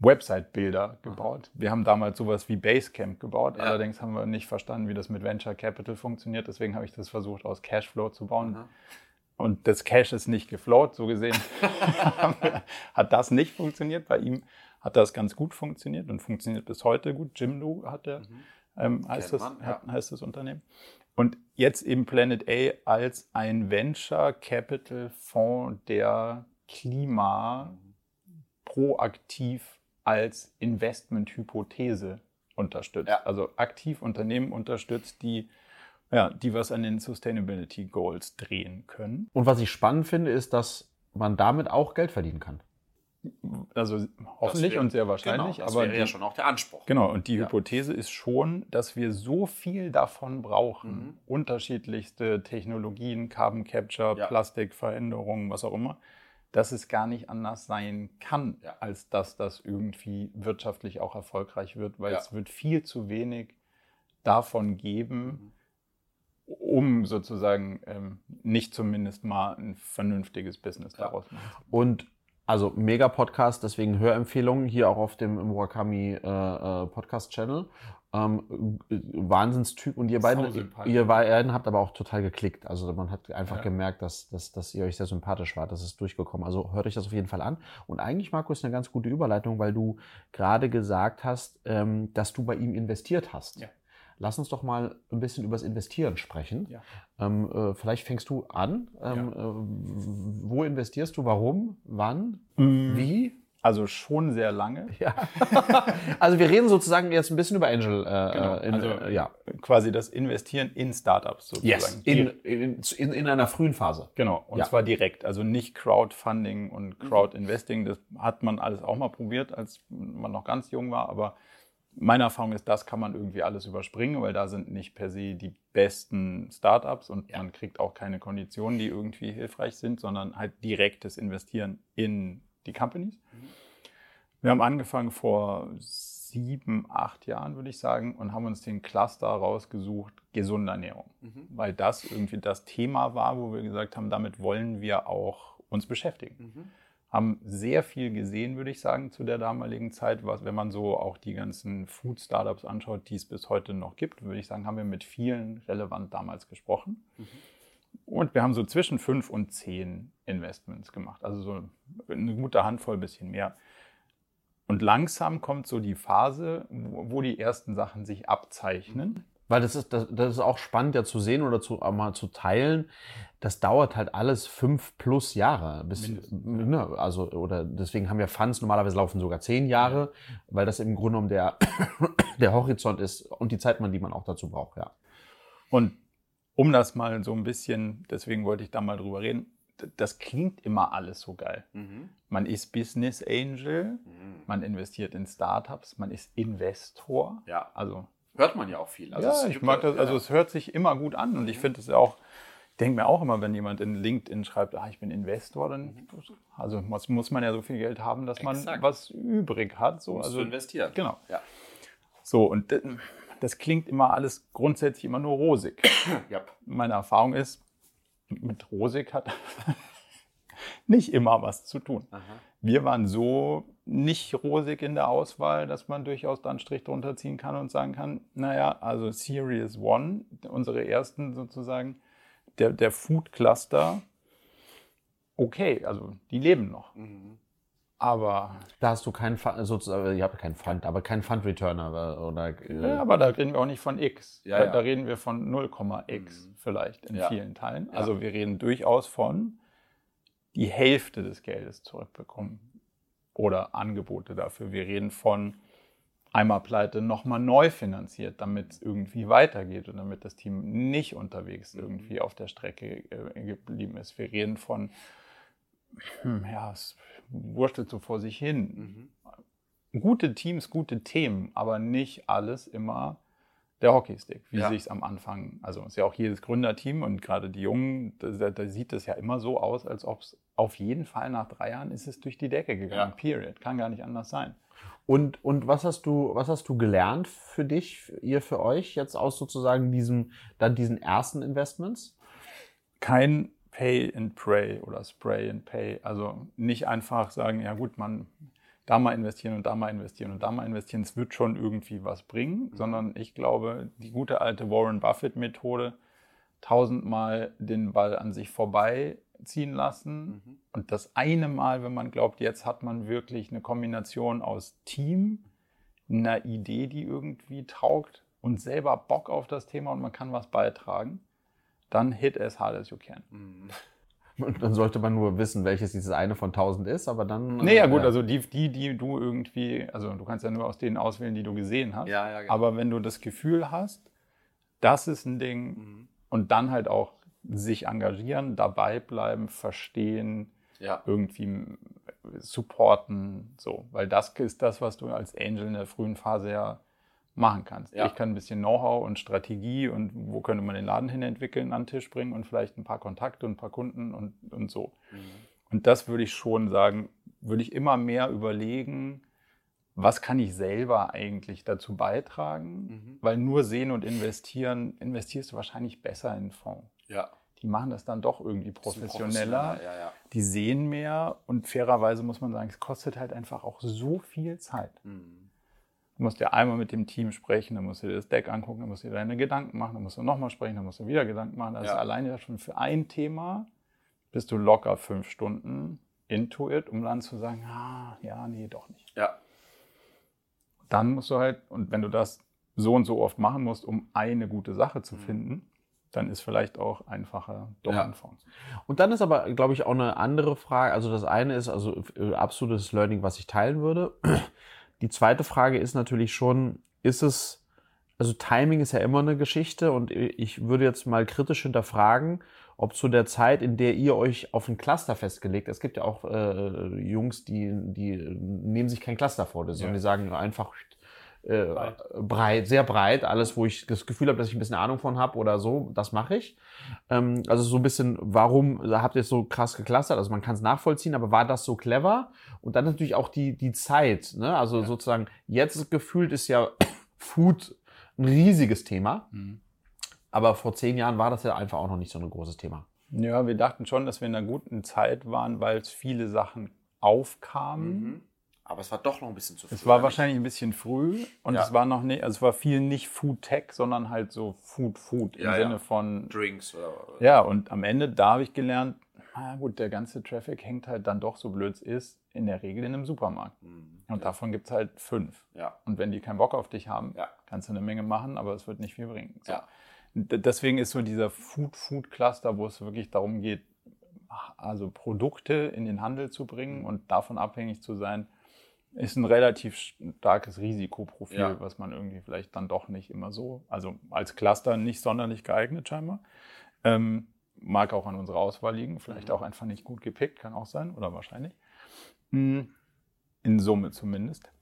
Website-Bilder gebaut. Wir haben damals sowas wie Basecamp gebaut. Ja. Allerdings haben wir nicht verstanden, wie das mit Venture Capital funktioniert. Deswegen habe ich das versucht, aus Cashflow zu bauen. Mhm. Und das Cash ist nicht geflowt. So gesehen *laughs* hat das nicht funktioniert. Bei ihm hat das ganz gut funktioniert und funktioniert bis heute gut. Jimdo hat der, mhm. ähm, heißt, das, man, ja. heißt das Unternehmen. Und jetzt eben Planet A als ein Venture Capital Fonds, der Klima proaktiv als Investmenthypothese unterstützt. Ja. Also aktiv Unternehmen unterstützt, die ja, die was an den Sustainability Goals drehen können. Und was ich spannend finde, ist, dass man damit auch Geld verdienen kann. Also hoffentlich wäre, und sehr wahrscheinlich. Genau, das aber wäre ja schon auch der Anspruch. Genau, und die ja. Hypothese ist schon, dass wir so viel davon brauchen, mhm. unterschiedlichste Technologien, Carbon Capture, ja. Plastikveränderungen, was auch immer, dass es gar nicht anders sein kann, ja. als dass das irgendwie wirtschaftlich auch erfolgreich wird, weil ja. es wird viel zu wenig davon geben, mhm. um sozusagen ähm, nicht zumindest mal ein vernünftiges Business daraus machen. Und also mega Podcast, deswegen Hörempfehlungen hier auch auf dem Murakami äh, äh Podcast Channel. Ähm, Wahnsinnstyp und ihr beiden, ihr beiden habt aber auch total geklickt. Also man hat einfach ja. gemerkt, dass, dass, dass ihr euch sehr sympathisch wart, das ist durchgekommen. Also hört euch das auf jeden Fall an. Und eigentlich, Marco, ist eine ganz gute Überleitung, weil du gerade gesagt hast, ähm, dass du bei ihm investiert hast. Ja. Lass uns doch mal ein bisschen über das Investieren sprechen. Ja. Ähm, äh, vielleicht fängst du an. Ähm, ja. äh, wo investierst du? Warum? Wann? Mhm. Wie? Also schon sehr lange. *laughs* Ja. also wir reden sozusagen jetzt ein bisschen über Angel. Äh, genau. In, also äh, ja. quasi das Investieren in Startups sozusagen. Yes. In, in, in, in einer frühen Phase. Genau. Und ja. zwar direkt. Also nicht Crowdfunding und Crowdinvesting. Das hat man alles auch mal probiert, als man noch ganz jung war. Aber meine Erfahrung ist, das kann man irgendwie alles überspringen, weil da sind nicht per se die besten Startups und ja. man kriegt auch keine Konditionen, die irgendwie hilfreich sind, sondern halt direktes Investieren in die Companies. Mhm. Wir haben angefangen vor sieben, acht Jahren, würde ich sagen, und haben uns den Cluster rausgesucht, gesunde Ernährung. Mhm. Weil das irgendwie das Thema war, wo wir gesagt haben, damit wollen wir auch uns beschäftigen. Mhm. Haben sehr viel gesehen, würde ich sagen, zu der damaligen Zeit. Was, wenn man so auch die ganzen Food-Startups anschaut, die es bis heute noch gibt, würde ich sagen, haben wir mit vielen relevant damals gesprochen. Mhm. Und wir haben so zwischen fünf und zehn Investments gemacht. Also so eine gute Handvoll, bisschen mehr. Und langsam kommt so die Phase, wo die ersten Sachen sich abzeichnen. Weil das ist, das, das ist auch spannend ja zu sehen oder zu, mal zu teilen. Das dauert halt alles fünf plus Jahre. Bis, ne, also, oder deswegen haben wir Funds, normalerweise laufen sogar zehn Jahre, ja. weil das im Grunde genommen der, *coughs* der Horizont ist und die Zeit, die man auch dazu braucht, ja. Und um das mal so ein bisschen, deswegen wollte ich da mal drüber reden, das klingt immer alles so geil. Mhm. Man ist Business Angel, mhm. man investiert in Startups, man ist Investor. Ja. Also hört man ja auch viel. Also ja, ich mag das, also ja. es hört sich immer gut an und ich mhm. finde es auch, ich denke mir auch immer, wenn jemand in LinkedIn schreibt, ah, ich bin Investor, dann mhm. also muss, muss man ja so viel Geld haben, dass Exakt. man was übrig hat. So, also investieren. Genau. Ja. So und das klingt immer alles grundsätzlich immer nur rosig. *coughs* ja. Meine Erfahrung ist, mit rosig hat *laughs* nicht immer was zu tun. Aha. Wir waren so nicht rosig in der Auswahl, dass man durchaus dann einen Strich drunter ziehen kann und sagen kann, naja, also Series One, unsere ersten sozusagen, der, der Food Cluster, okay, also die leben noch. Mhm. Aber. Da hast du keinen Fund, sozusagen, ich habe keinen Fund, aber keinen Fund-Returner oder. Äh ja, aber da reden wir auch nicht von X. Ja, da, ja. da reden wir von 0,X mhm. vielleicht in ja. vielen Teilen. Also wir reden durchaus von die Hälfte des Geldes zurückbekommen oder Angebote dafür. Wir reden von einmal pleite nochmal neu finanziert, damit es irgendwie weitergeht und damit das Team nicht unterwegs mhm. irgendwie auf der Strecke äh, geblieben ist. Wir reden von, hm, ja, es wurstelt so vor sich hin. Mhm. Gute Teams, gute Themen, aber nicht alles immer der Hockeystick, wie ja. sich es am Anfang, also ist ja auch jedes Gründerteam und gerade die Jungen, da, da sieht es ja immer so aus, als ob es auf jeden Fall nach drei Jahren ist es durch die Decke gegangen. Ja. Period. Kann gar nicht anders sein. Und, und was hast du, was hast du gelernt für dich, ihr für euch jetzt aus sozusagen diesem, dann diesen ersten Investments? Kein Pay and Pray oder Spray and Pay. Also nicht einfach sagen, ja gut, man da mal investieren und da mal investieren und da mal investieren. Es wird schon irgendwie was bringen, mhm. sondern ich glaube, die gute alte Warren Buffett-Methode, tausendmal den Ball an sich vorbeiziehen lassen mhm. und das eine Mal, wenn man glaubt, jetzt hat man wirklich eine Kombination aus Team, einer Idee, die irgendwie taugt und selber Bock auf das Thema und man kann was beitragen, dann hit as hard as you can. Mhm. *laughs* Und dann sollte man nur wissen, welches dieses eine von tausend ist, aber dann. Nee, ja, gut, äh, also die, die, die du irgendwie, also du kannst ja nur aus denen auswählen, die du gesehen hast. Ja, ja, genau. Aber wenn du das Gefühl hast, das ist ein Ding mhm. und dann halt auch sich engagieren, dabei bleiben, verstehen, ja. irgendwie supporten, so. Weil das ist das, was du als Angel in der frühen Phase ja machen kannst. Ja. Ich kann ein bisschen Know-how und Strategie und wo könnte man den Laden hin entwickeln an den Tisch bringen und vielleicht ein paar Kontakte und ein paar Kunden und, und so. Mhm. Und das würde ich schon sagen, würde ich immer mehr überlegen, was kann ich selber eigentlich dazu beitragen? Mhm. Weil nur sehen und investieren, investierst du wahrscheinlich besser in Fonds. Ja. Die machen das dann doch irgendwie professioneller. Ja, ja. Die sehen mehr und fairerweise muss man sagen, es kostet halt einfach auch so viel Zeit. Mhm. Du musst ja einmal mit dem Team sprechen, dann musst du dir das Deck angucken, dann musst du dir deine Gedanken machen, dann musst du nochmal sprechen, dann musst du wieder Gedanken machen. Das ja. ist alleine ja schon für ein Thema bist du locker fünf Stunden into it, um dann zu sagen, ah, ja, nee, doch nicht. Ja. Dann musst du halt, und wenn du das so und so oft machen musst, um eine gute Sache zu mhm. finden, dann ist vielleicht auch einfacher doch ja. anfangen. Und dann ist aber, glaube ich, auch eine andere Frage. Also das eine ist also äh, absolutes Learning, was ich teilen würde. *clears throat* Die zweite Frage ist natürlich schon, ist es, also Timing ist ja immer eine Geschichte und ich würde jetzt mal kritisch hinterfragen, ob zu der Zeit, in der ihr euch auf ein Cluster festgelegt, es gibt ja auch äh, Jungs, die, die nehmen sich kein Cluster vor, sondern ja. die sagen einfach äh, breit. breit. sehr breit, alles, wo ich das Gefühl habe, dass ich ein bisschen Ahnung von habe oder so, das mache ich. Ähm, also so ein bisschen, warum habt ihr es so krass geklustert? Also man kann es nachvollziehen, aber war das so clever? Und dann natürlich auch die, die Zeit, ne? Also ja. sozusagen, jetzt gefühlt ist ja *coughs* Food ein riesiges Thema. Mhm. Aber vor zehn Jahren war das ja einfach auch noch nicht so ein großes Thema. Ja, wir dachten schon, dass wir in einer guten Zeit waren, weil es viele Sachen aufkamen. Mhm aber es war doch noch ein bisschen zu früh. Es war wahrscheinlich ein bisschen früh und ja. es war noch nicht, also es war viel nicht Food Tech, sondern halt so Food Food im ja, Sinne ja. von Drinks oder. Ja, und am Ende, da habe ich gelernt, na gut, der ganze Traffic hängt halt dann doch, so blöd es ist, in der Regel in einem Supermarkt. Mhm. Und davon gibt es halt fünf. Ja. Und wenn die keinen Bock auf dich haben, kannst du eine Menge machen, aber es wird nicht viel bringen. So. Ja. Deswegen ist so dieser Food-Food-Cluster, wo es wirklich darum geht, also Produkte in den Handel zu bringen mhm. und davon abhängig zu sein, ist ein relativ starkes Risikoprofil, ja. was man irgendwie vielleicht dann doch nicht immer so, also als Cluster nicht sonderlich geeignet scheinbar. Ähm, mag auch an unserer Auswahl liegen, vielleicht mhm. auch einfach nicht gut gepickt, kann auch sein oder wahrscheinlich. Hm, in Summe zumindest.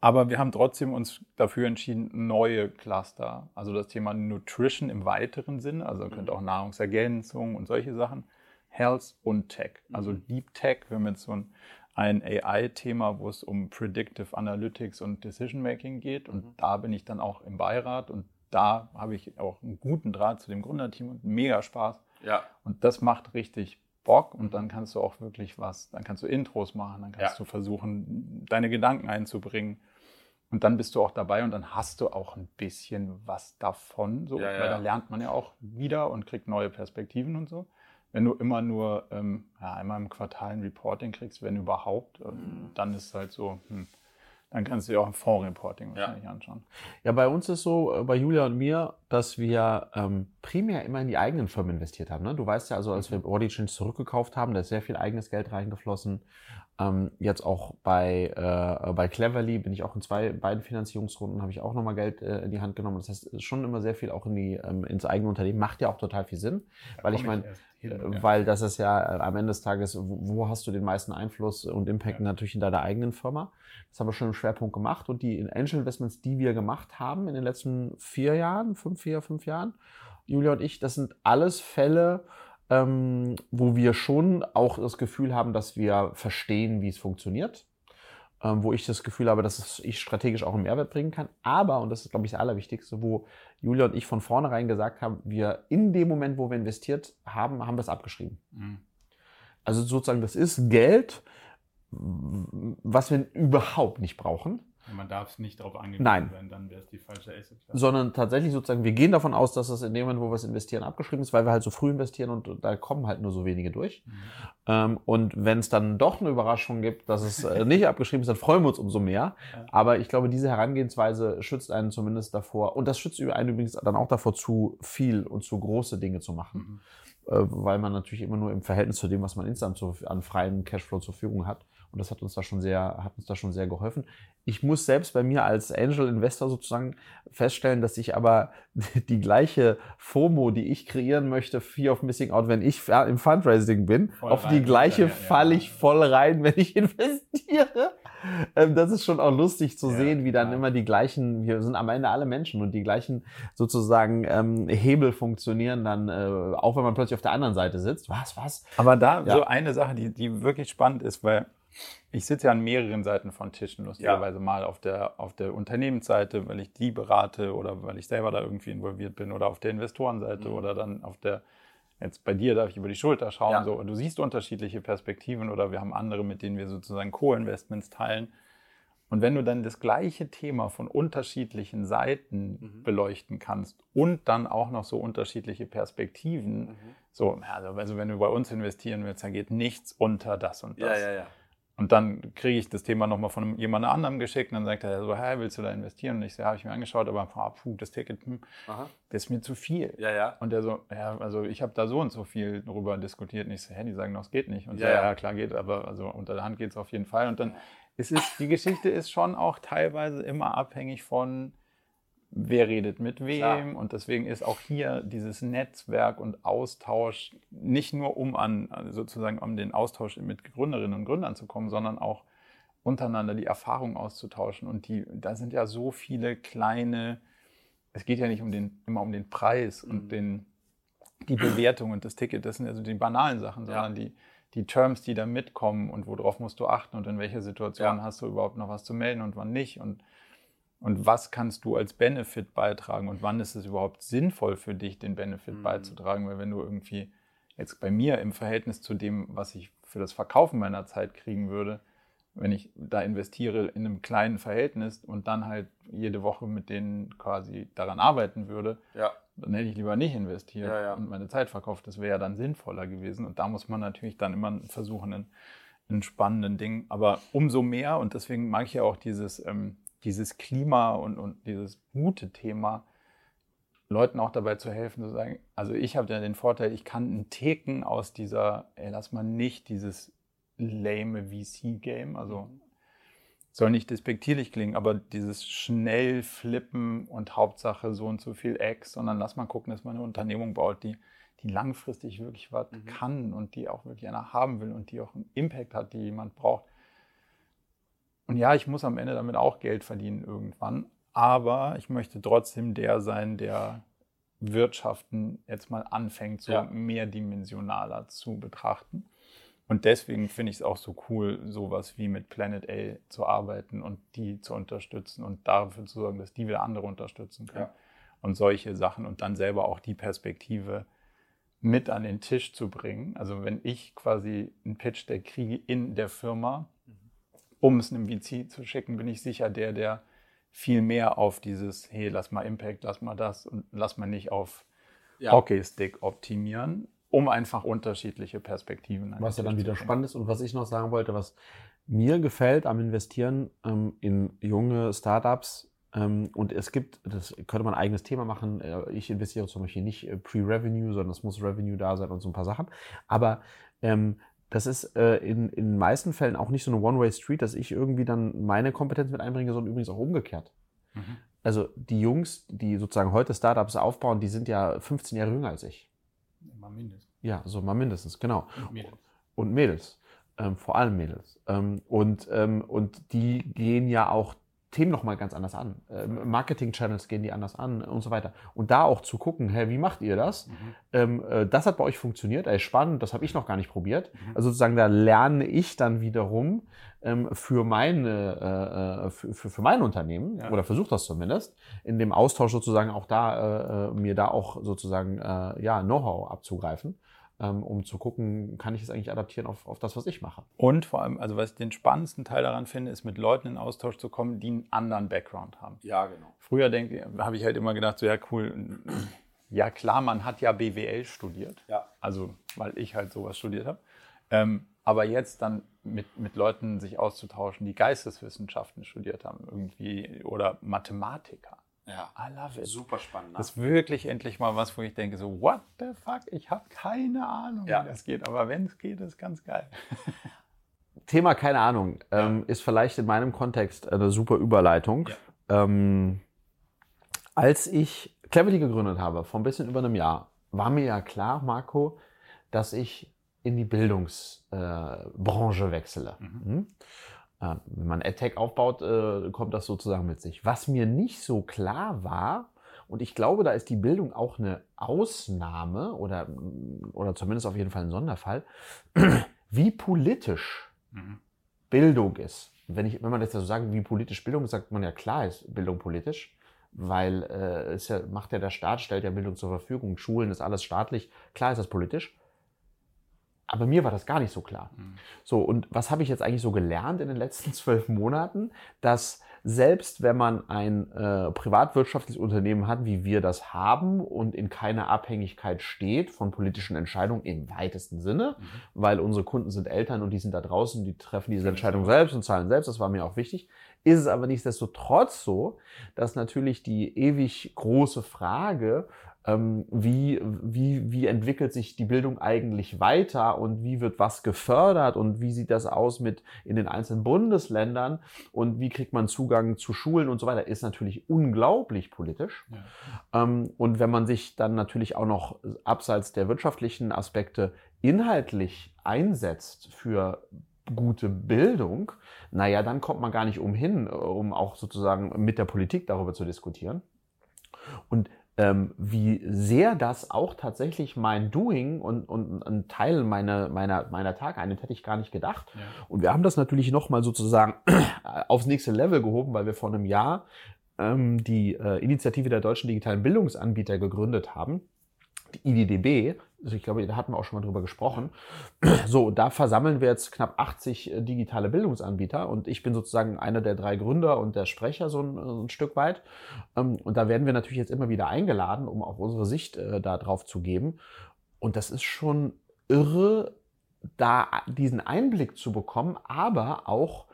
Aber wir haben trotzdem uns dafür entschieden, neue Cluster, also das Thema Nutrition im weiteren Sinn, also mhm. könnte auch Nahrungsergänzung und solche Sachen, Health und Tech. Also mhm. Deep Tech, wir haben jetzt so ein ein AI-Thema, wo es um Predictive Analytics und Decision Making geht. Und mhm. da bin ich dann auch im Beirat und da habe ich auch einen guten Draht zu dem Gründerteam und mega Spaß. Ja. Und das macht richtig Bock und dann kannst du auch wirklich was, dann kannst du Intros machen, dann kannst ja. du versuchen, deine Gedanken einzubringen. Und dann bist du auch dabei und dann hast du auch ein bisschen was davon. So, ja, ja. Weil da lernt man ja auch wieder und kriegt neue Perspektiven und so. Wenn du immer nur ähm, ja, einmal im Quartal ein Reporting kriegst, wenn überhaupt, ähm, mhm. dann ist es halt so, hm, dann kannst du dir auch ein Fondsreporting wahrscheinlich ja. anschauen. Ja, bei uns ist so, äh, bei Julia und mir, dass wir ähm, primär immer in die eigenen Firmen investiert haben. Ne? Du weißt ja, also als wir mhm. Body Change zurückgekauft haben, da ist sehr viel eigenes Geld reingeflossen. Ähm, jetzt auch bei, äh, bei Cleverly bin ich auch in zwei beiden Finanzierungsrunden, habe ich auch nochmal Geld äh, in die Hand genommen. Das heißt, schon immer sehr viel auch in die, ähm, ins eigene Unternehmen. Macht ja auch total viel Sinn, da weil ich meine, äh, weil das ist ja äh, am Ende des Tages, wo, wo hast du den meisten Einfluss und Impact ja. natürlich in deiner eigenen Firma. Das haben wir schon im Schwerpunkt gemacht und die Angel Investments, die wir gemacht haben in den letzten vier Jahren, fünf, vier, fünf Jahren, Julia und ich, das sind alles Fälle, ähm, wo wir schon auch das Gefühl haben, dass wir verstehen, wie es funktioniert. Ähm, wo ich das Gefühl habe, dass ich strategisch auch einen Mehrwert bringen kann. Aber, und das ist, glaube ich, das Allerwichtigste, wo Julia und ich von vornherein gesagt haben, wir in dem Moment, wo wir investiert haben, haben wir es abgeschrieben. Mhm. Also sozusagen, das ist Geld, was wir überhaupt nicht brauchen. Man darf es nicht darauf angewiesen Nein. sein, dann wäre es die falsche Asset. Sondern tatsächlich sozusagen, wir gehen davon aus, dass das in dem Moment, wo wir es investieren, abgeschrieben ist, weil wir halt so früh investieren und da kommen halt nur so wenige durch. Mhm. Ähm, und wenn es dann doch eine Überraschung gibt, dass es äh, nicht abgeschrieben ist, dann freuen wir uns umso mehr. Ja. Aber ich glaube, diese Herangehensweise schützt einen zumindest davor, und das schützt einen übrigens dann auch davor, zu viel und zu große Dinge zu machen. Mhm äh, weil man natürlich immer nur im Verhältnis zu dem, was man insgesamt an freien Cashflow zur Verfügung hat, und das hat uns da schon sehr, hat uns da schon sehr geholfen. Ich muss selbst bei mir als Angel Investor sozusagen feststellen, dass ich aber *laughs* die gleiche FOMO, die ich kreieren möchte, Fear of Missing Out, wenn ich im Fundraising bin, voll auf rein, die gleiche ja, ja, falle ich voll rein, *laughs* wenn ich investiere. Ähm, das ist schon auch lustig zu ja, sehen, wie dann immer die gleichen, wir sind am Ende alle Menschen und die gleichen sozusagen ähm, Hebel funktionieren dann, äh, auch wenn man plötzlich auf der anderen Seite sitzt. Was, was? Aber da so eine Sache, die, die wirklich spannend ist, weil ich sitze ja an mehreren Seiten von Tischen, lustigerweise ja. mal auf der, auf der Unternehmensseite, weil ich die berate oder weil ich selber da irgendwie involviert bin oder auf der Investorenseite mhm. oder dann auf der, jetzt bei dir darf ich über die Schulter schauen. Ja. So. Und du siehst unterschiedliche Perspektiven oder wir haben andere, mit denen wir sozusagen Co-Investments teilen. Und wenn du dann das gleiche Thema von unterschiedlichen Seiten mhm. beleuchten kannst und dann auch noch so unterschiedliche Perspektiven, mhm. so, also, also wenn du bei uns investieren willst, dann geht nichts unter das und das. Ja, ja, ja. Und dann kriege ich das Thema nochmal von jemand anderem geschickt und dann sagt er so, hey, willst du da investieren? Und ich so, ja, habe ich mir angeschaut, aber puh, das Ticket, hm, das ist mir zu viel. Ja, ja. Und der so, ja, also ich habe da so und so viel drüber diskutiert. Und ich so, hä, die sagen, das geht nicht. Und ja, so, ja, ja, klar geht, aber also unter der Hand geht es auf jeden Fall. Und dann ist es, die Geschichte ist schon auch teilweise immer abhängig von, wer redet mit wem. Klar. Und deswegen ist auch hier dieses Netzwerk und Austausch nicht nur um an sozusagen um den Austausch mit Gründerinnen und Gründern zu kommen, sondern auch untereinander die Erfahrungen auszutauschen. Und die, da sind ja so viele kleine, es geht ja nicht um den, immer um den Preis mhm. und den, die Bewertung und das Ticket, das sind also die banalen Sachen, sondern ja. die, die Terms, die da mitkommen und worauf musst du achten und in welcher Situation ja. hast du überhaupt noch was zu melden und wann nicht. Und und was kannst du als Benefit beitragen und wann ist es überhaupt sinnvoll für dich, den Benefit mhm. beizutragen? Weil wenn du irgendwie jetzt bei mir im Verhältnis zu dem, was ich für das Verkaufen meiner Zeit kriegen würde, wenn ich da investiere in einem kleinen Verhältnis und dann halt jede Woche mit denen quasi daran arbeiten würde, ja. dann hätte ich lieber nicht investiert ja, ja. und meine Zeit verkauft. Das wäre ja dann sinnvoller gewesen. Und da muss man natürlich dann immer versuchen, einen, einen spannenden Ding. Aber umso mehr, und deswegen mag ich ja auch dieses, ähm, dieses Klima und, und dieses Mute-Thema Leuten auch dabei zu helfen, zu sagen, also ich habe ja den Vorteil, ich kann einen Theken aus dieser, ey, lass mal nicht dieses lame VC-Game, also mhm. soll nicht despektierlich klingen, aber dieses schnell flippen und Hauptsache so und so viel X, sondern lass mal gucken, dass man eine Unternehmung baut, die, die langfristig wirklich was mhm. kann und die auch wirklich einer haben will und die auch einen Impact hat, die jemand braucht. Und ja, ich muss am Ende damit auch Geld verdienen irgendwann, aber ich möchte trotzdem der sein, der Wirtschaften jetzt mal anfängt, so ja. mehrdimensionaler zu betrachten. Und deswegen finde ich es auch so cool, sowas wie mit Planet A zu arbeiten und die zu unterstützen und dafür zu sorgen, dass die wieder andere unterstützen können. Ja. Und solche Sachen und dann selber auch die Perspektive mit an den Tisch zu bringen. Also wenn ich quasi einen Pitch der kriege in der Firma, um es einem VC zu schicken, bin ich sicher der, der viel mehr auf dieses, hey, lass mal Impact, lass mal das und lass mal nicht auf ja. Hockeystick optimieren, um einfach unterschiedliche Perspektiven. Was ja dann wieder spannend ist und was ich noch sagen wollte, was mir gefällt am Investieren ähm, in junge Startups, ähm, und es gibt, das könnte man ein eigenes Thema machen. Äh, ich investiere zum Beispiel nicht äh, Pre-Revenue, sondern es muss Revenue da sein und so ein paar Sachen. Aber ähm, das ist äh, in, in den meisten Fällen auch nicht so eine One-Way-Street, dass ich irgendwie dann meine Kompetenz mit einbringe, sondern übrigens auch umgekehrt. Mhm. Also die Jungs, die sozusagen heute Startups aufbauen, die sind ja 15 Jahre jünger als ich. Mal mindestens. Ja, so mal mindestens, genau. Und Mädels. Und Mädels. Ähm, vor allem Mädels. Ähm, und, ähm, und die gehen ja auch Themen nochmal ganz anders an. Äh, Marketing-Channels gehen die anders an und so weiter. Und da auch zu gucken, hey, wie macht ihr das? Mhm. Ähm, äh, das hat bei euch funktioniert, ey, spannend, das habe ich noch gar nicht probiert. Mhm. Also sozusagen, da lerne ich dann wiederum ähm, für, meine, äh, für, für, mein Unternehmen, ja. oder versuche das zumindest, in dem Austausch sozusagen auch da, mir da auch sozusagen ja, Know-how abzugreifen um zu gucken, kann ich es eigentlich adaptieren auf, auf das, was ich mache. Und vor allem, also was ich den spannendsten Teil daran finde, ist mit Leuten in Austausch zu kommen, die einen anderen Background haben. Ja, genau. Früher habe ich halt immer gedacht, so ja cool, ja klar, man hat ja BWL studiert. Ja. Also, weil ich halt sowas studiert habe. Ähm, aber jetzt dann mit, mit Leuten sich auszutauschen, die Geisteswissenschaften studiert haben, irgendwie, oder Mathematiker. Ja. I love it. Super spannend. Ne? Das ist wirklich endlich mal was, wo ich denke, so, what the fuck? Ich habe keine Ahnung, ja. wie das geht. Aber wenn es geht, ist ganz geil. *laughs* Thema keine Ahnung ähm, ist vielleicht in meinem Kontext eine super Überleitung. Ja. Ähm, als ich Cleverly gegründet habe, vor ein bisschen über einem Jahr, war mir ja klar, Marco, dass ich in die Bildungsbranche äh, wechsle. Mhm. Äh, wenn man AdTech aufbaut, äh, kommt das sozusagen mit sich. Was mir nicht so klar war, und ich glaube, da ist die Bildung auch eine Ausnahme oder, oder zumindest auf jeden Fall ein Sonderfall, *clears throat* wie politisch mhm. Bildung ist. Wenn, ich, wenn man das so sagt, wie politisch Bildung ist, sagt man ja klar ist Bildung politisch, weil äh, es ja, macht ja der Staat, stellt ja Bildung zur Verfügung, Schulen ist alles staatlich, klar ist das politisch. Aber mir war das gar nicht so klar. Mhm. So, und was habe ich jetzt eigentlich so gelernt in den letzten *laughs* zwölf Monaten? Dass selbst wenn man ein äh, privatwirtschaftliches Unternehmen hat, wie wir das haben und in keiner Abhängigkeit steht von politischen Entscheidungen im weitesten Sinne, mhm. weil unsere Kunden sind Eltern und die sind da draußen, die treffen diese Entscheidung selbst und zahlen selbst, das war mir auch wichtig, ist es aber nichtsdestotrotz so, dass natürlich die ewig große Frage, wie, wie, wie entwickelt sich die Bildung eigentlich weiter und wie wird was gefördert und wie sieht das aus mit in den einzelnen Bundesländern und wie kriegt man Zugang zu Schulen und so weiter, ist natürlich unglaublich politisch. Ja. Ähm, und wenn man sich dann natürlich auch noch abseits der wirtschaftlichen Aspekte inhaltlich einsetzt für gute Bildung, naja, dann kommt man gar nicht umhin, um auch sozusagen mit der Politik darüber zu diskutieren. Und ähm, wie sehr das auch tatsächlich mein Doing und, und ein Teil meiner, meiner, meiner Tage einnimmt, hätte ich gar nicht gedacht. Ja. Und wir haben das natürlich nochmal sozusagen *clears throat* aufs nächste Level gehoben, weil wir vor einem Jahr ähm, die äh, Initiative der deutschen digitalen Bildungsanbieter gegründet haben die IDDB, also ich glaube, da hatten wir auch schon mal drüber gesprochen. So, da versammeln wir jetzt knapp 80 äh, digitale Bildungsanbieter und ich bin sozusagen einer der drei Gründer und der Sprecher so ein, so ein Stück weit. Ähm, und da werden wir natürlich jetzt immer wieder eingeladen, um auch unsere Sicht äh, da drauf zu geben. Und das ist schon irre, da diesen Einblick zu bekommen, aber auch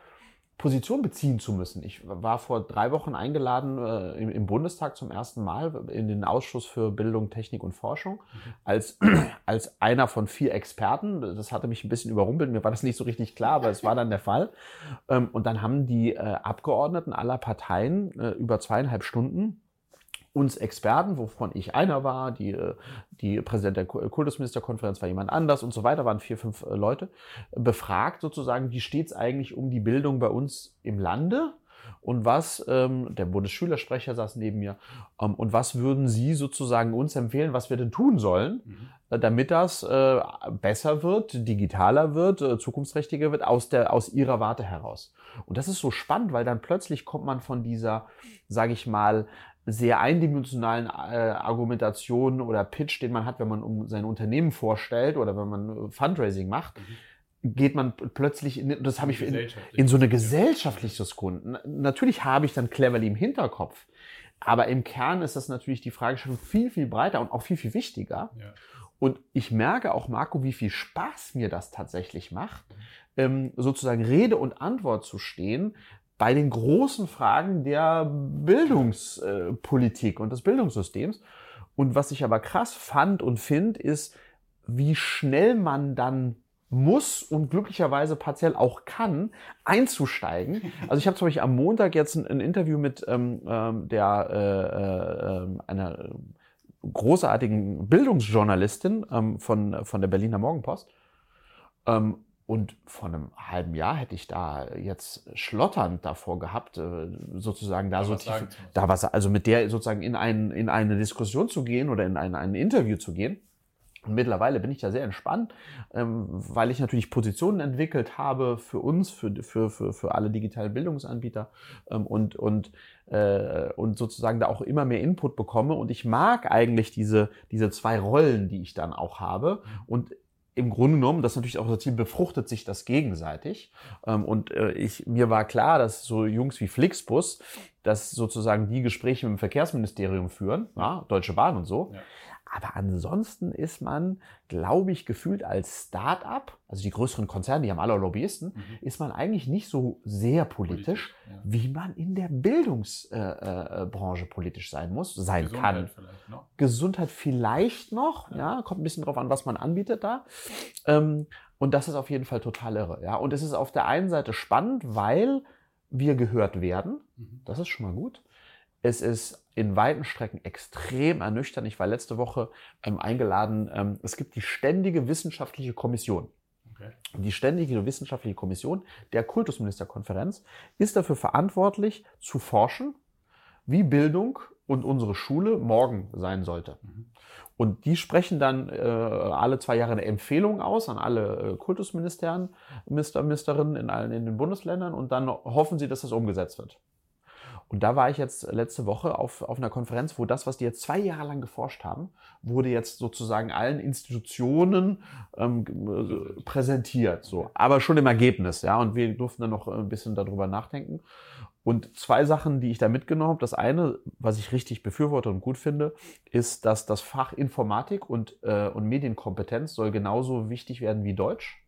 Position beziehen zu müssen. Ich war vor drei Wochen eingeladen äh, im, im, Bundestag zum ersten Mal in den Ausschuss für Bildung, Technik und Forschung mhm. als, *clears throat* als einer von vier Experten. Das hatte mich ein bisschen überrumpelt. Mir war das nicht so richtig klar, aber es war dann der Fall. Ähm, und dann haben die äh, Abgeordneten aller Parteien äh, über zweieinhalb Stunden uns Experten, wovon ich einer war, die, äh, die Präsident der Kultusministerkonferenz war jemand anders und so weiter, waren vier, fünf äh, Leute, befragt sozusagen, wie steht es eigentlich um die Bildung bei uns im Lande? Und was, ähm, der Bundesschülersprecher saß neben mir, ähm, und was würden Sie sozusagen uns empfehlen, was wir denn tun sollen, mhm. äh, damit das äh, besser wird, digitaler wird, äh, zukunftsträchtiger wird, aus, der, aus Ihrer Warte heraus? Und das ist so spannend, weil dann plötzlich kommt man von dieser, sage ich mal, sehr eindimensionalen äh, Argumentationen oder Pitch, den man hat, wenn man um sein Unternehmen vorstellt oder wenn man Fundraising macht, mhm. geht man plötzlich, in, das habe ich in, in, so eine gesellschaftliches Grund. Natürlich habe ich dann Cleverly im Hinterkopf, aber im Kern ist das natürlich die Frage schon viel, viel breiter und auch viel, viel wichtiger. Ja. Und ich merke auch, Marco, wie viel Spaß mir das tatsächlich macht, mhm. ähm, sozusagen Rede und Antwort zu stehen, bei den großen Fragen der Bildungspolitik und des Bildungssystems. Und was ich aber krass fand und finde, ist, wie schnell man dann muss und glücklicherweise partiell auch kann, einzusteigen. Also ich habe zum Beispiel am Montag jetzt ein, ein Interview mit ähm, ähm der äh, äh, einer großartigen Bildungsjournalistin ähm, von, von der Berliner Morgenpost. Ähm, und vor einem halben Jahr hätte ich da jetzt schlotternd davor gehabt, äh, sozusagen da, da so tief, da was, also mit der sozusagen in, ein, in eine Diskussion zu gehen oder in ein, ein Interview zu gehen. Und mittlerweile bin ich da sehr entspannt, ähm, weil ich natürlich Positionen entwickelt habe für uns, für, für, für, für alle digitalen Bildungsanbieter ähm, und, und, äh, und sozusagen da auch immer mehr Input bekomme. Und ich mag eigentlich diese, diese zwei Rollen, die ich dann auch habe. Mhm. Und im Grunde genommen, das ist natürlich auch das Ziel, befruchtet sich das gegenseitig. Ähm, und äh, ich, mir war klar, dass so Jungs wie Flixbus, dass sozusagen die Gespräche mit dem Verkehrsministerium führen, ja, Deutsche Bahn und so. Ja. Aber ansonsten ist man, glaube ich, gefühlt als Start-up, also die größeren Konzerne, die haben alle Lobbyisten, mhm. ist man eigentlich nicht so sehr politisch, politisch ja. wie man in der Bildungsbranche äh, äh, politisch sein muss, sein Gesundheit kann. Vielleicht noch. Gesundheit vielleicht noch, ja. ja. kommt ein bisschen drauf an, was man anbietet da. Ähm, und das ist auf jeden Fall total irre. Ja. Und es ist auf der einen Seite spannend, weil wir gehört werden. Mhm. Das ist schon mal gut. Es ist in weiten Strecken extrem ernüchternd. Ich war letzte Woche ähm, eingeladen. Ähm, es gibt die ständige wissenschaftliche Kommission. Okay. Die ständige wissenschaftliche Kommission der Kultusministerkonferenz ist dafür verantwortlich, zu forschen, wie Bildung und unsere Schule morgen sein sollte. Mhm. Und die sprechen dann äh, alle zwei Jahre eine Empfehlung aus an alle äh, Kultusministerinnen, Minister, Ministerinnen in allen in den Bundesländern und dann hoffen sie, dass das umgesetzt wird. Und da war ich jetzt letzte Woche auf, auf einer Konferenz, wo das, was die jetzt zwei Jahre lang geforscht haben, wurde jetzt sozusagen allen Institutionen ähm, präsentiert. So, aber schon im Ergebnis, ja. Und wir durften dann noch ein bisschen darüber nachdenken. Und zwei Sachen, die ich da mitgenommen habe. Das eine, was ich richtig befürworte und gut finde, ist, dass das Fach Informatik und, äh, und Medienkompetenz soll genauso wichtig werden wie Deutsch.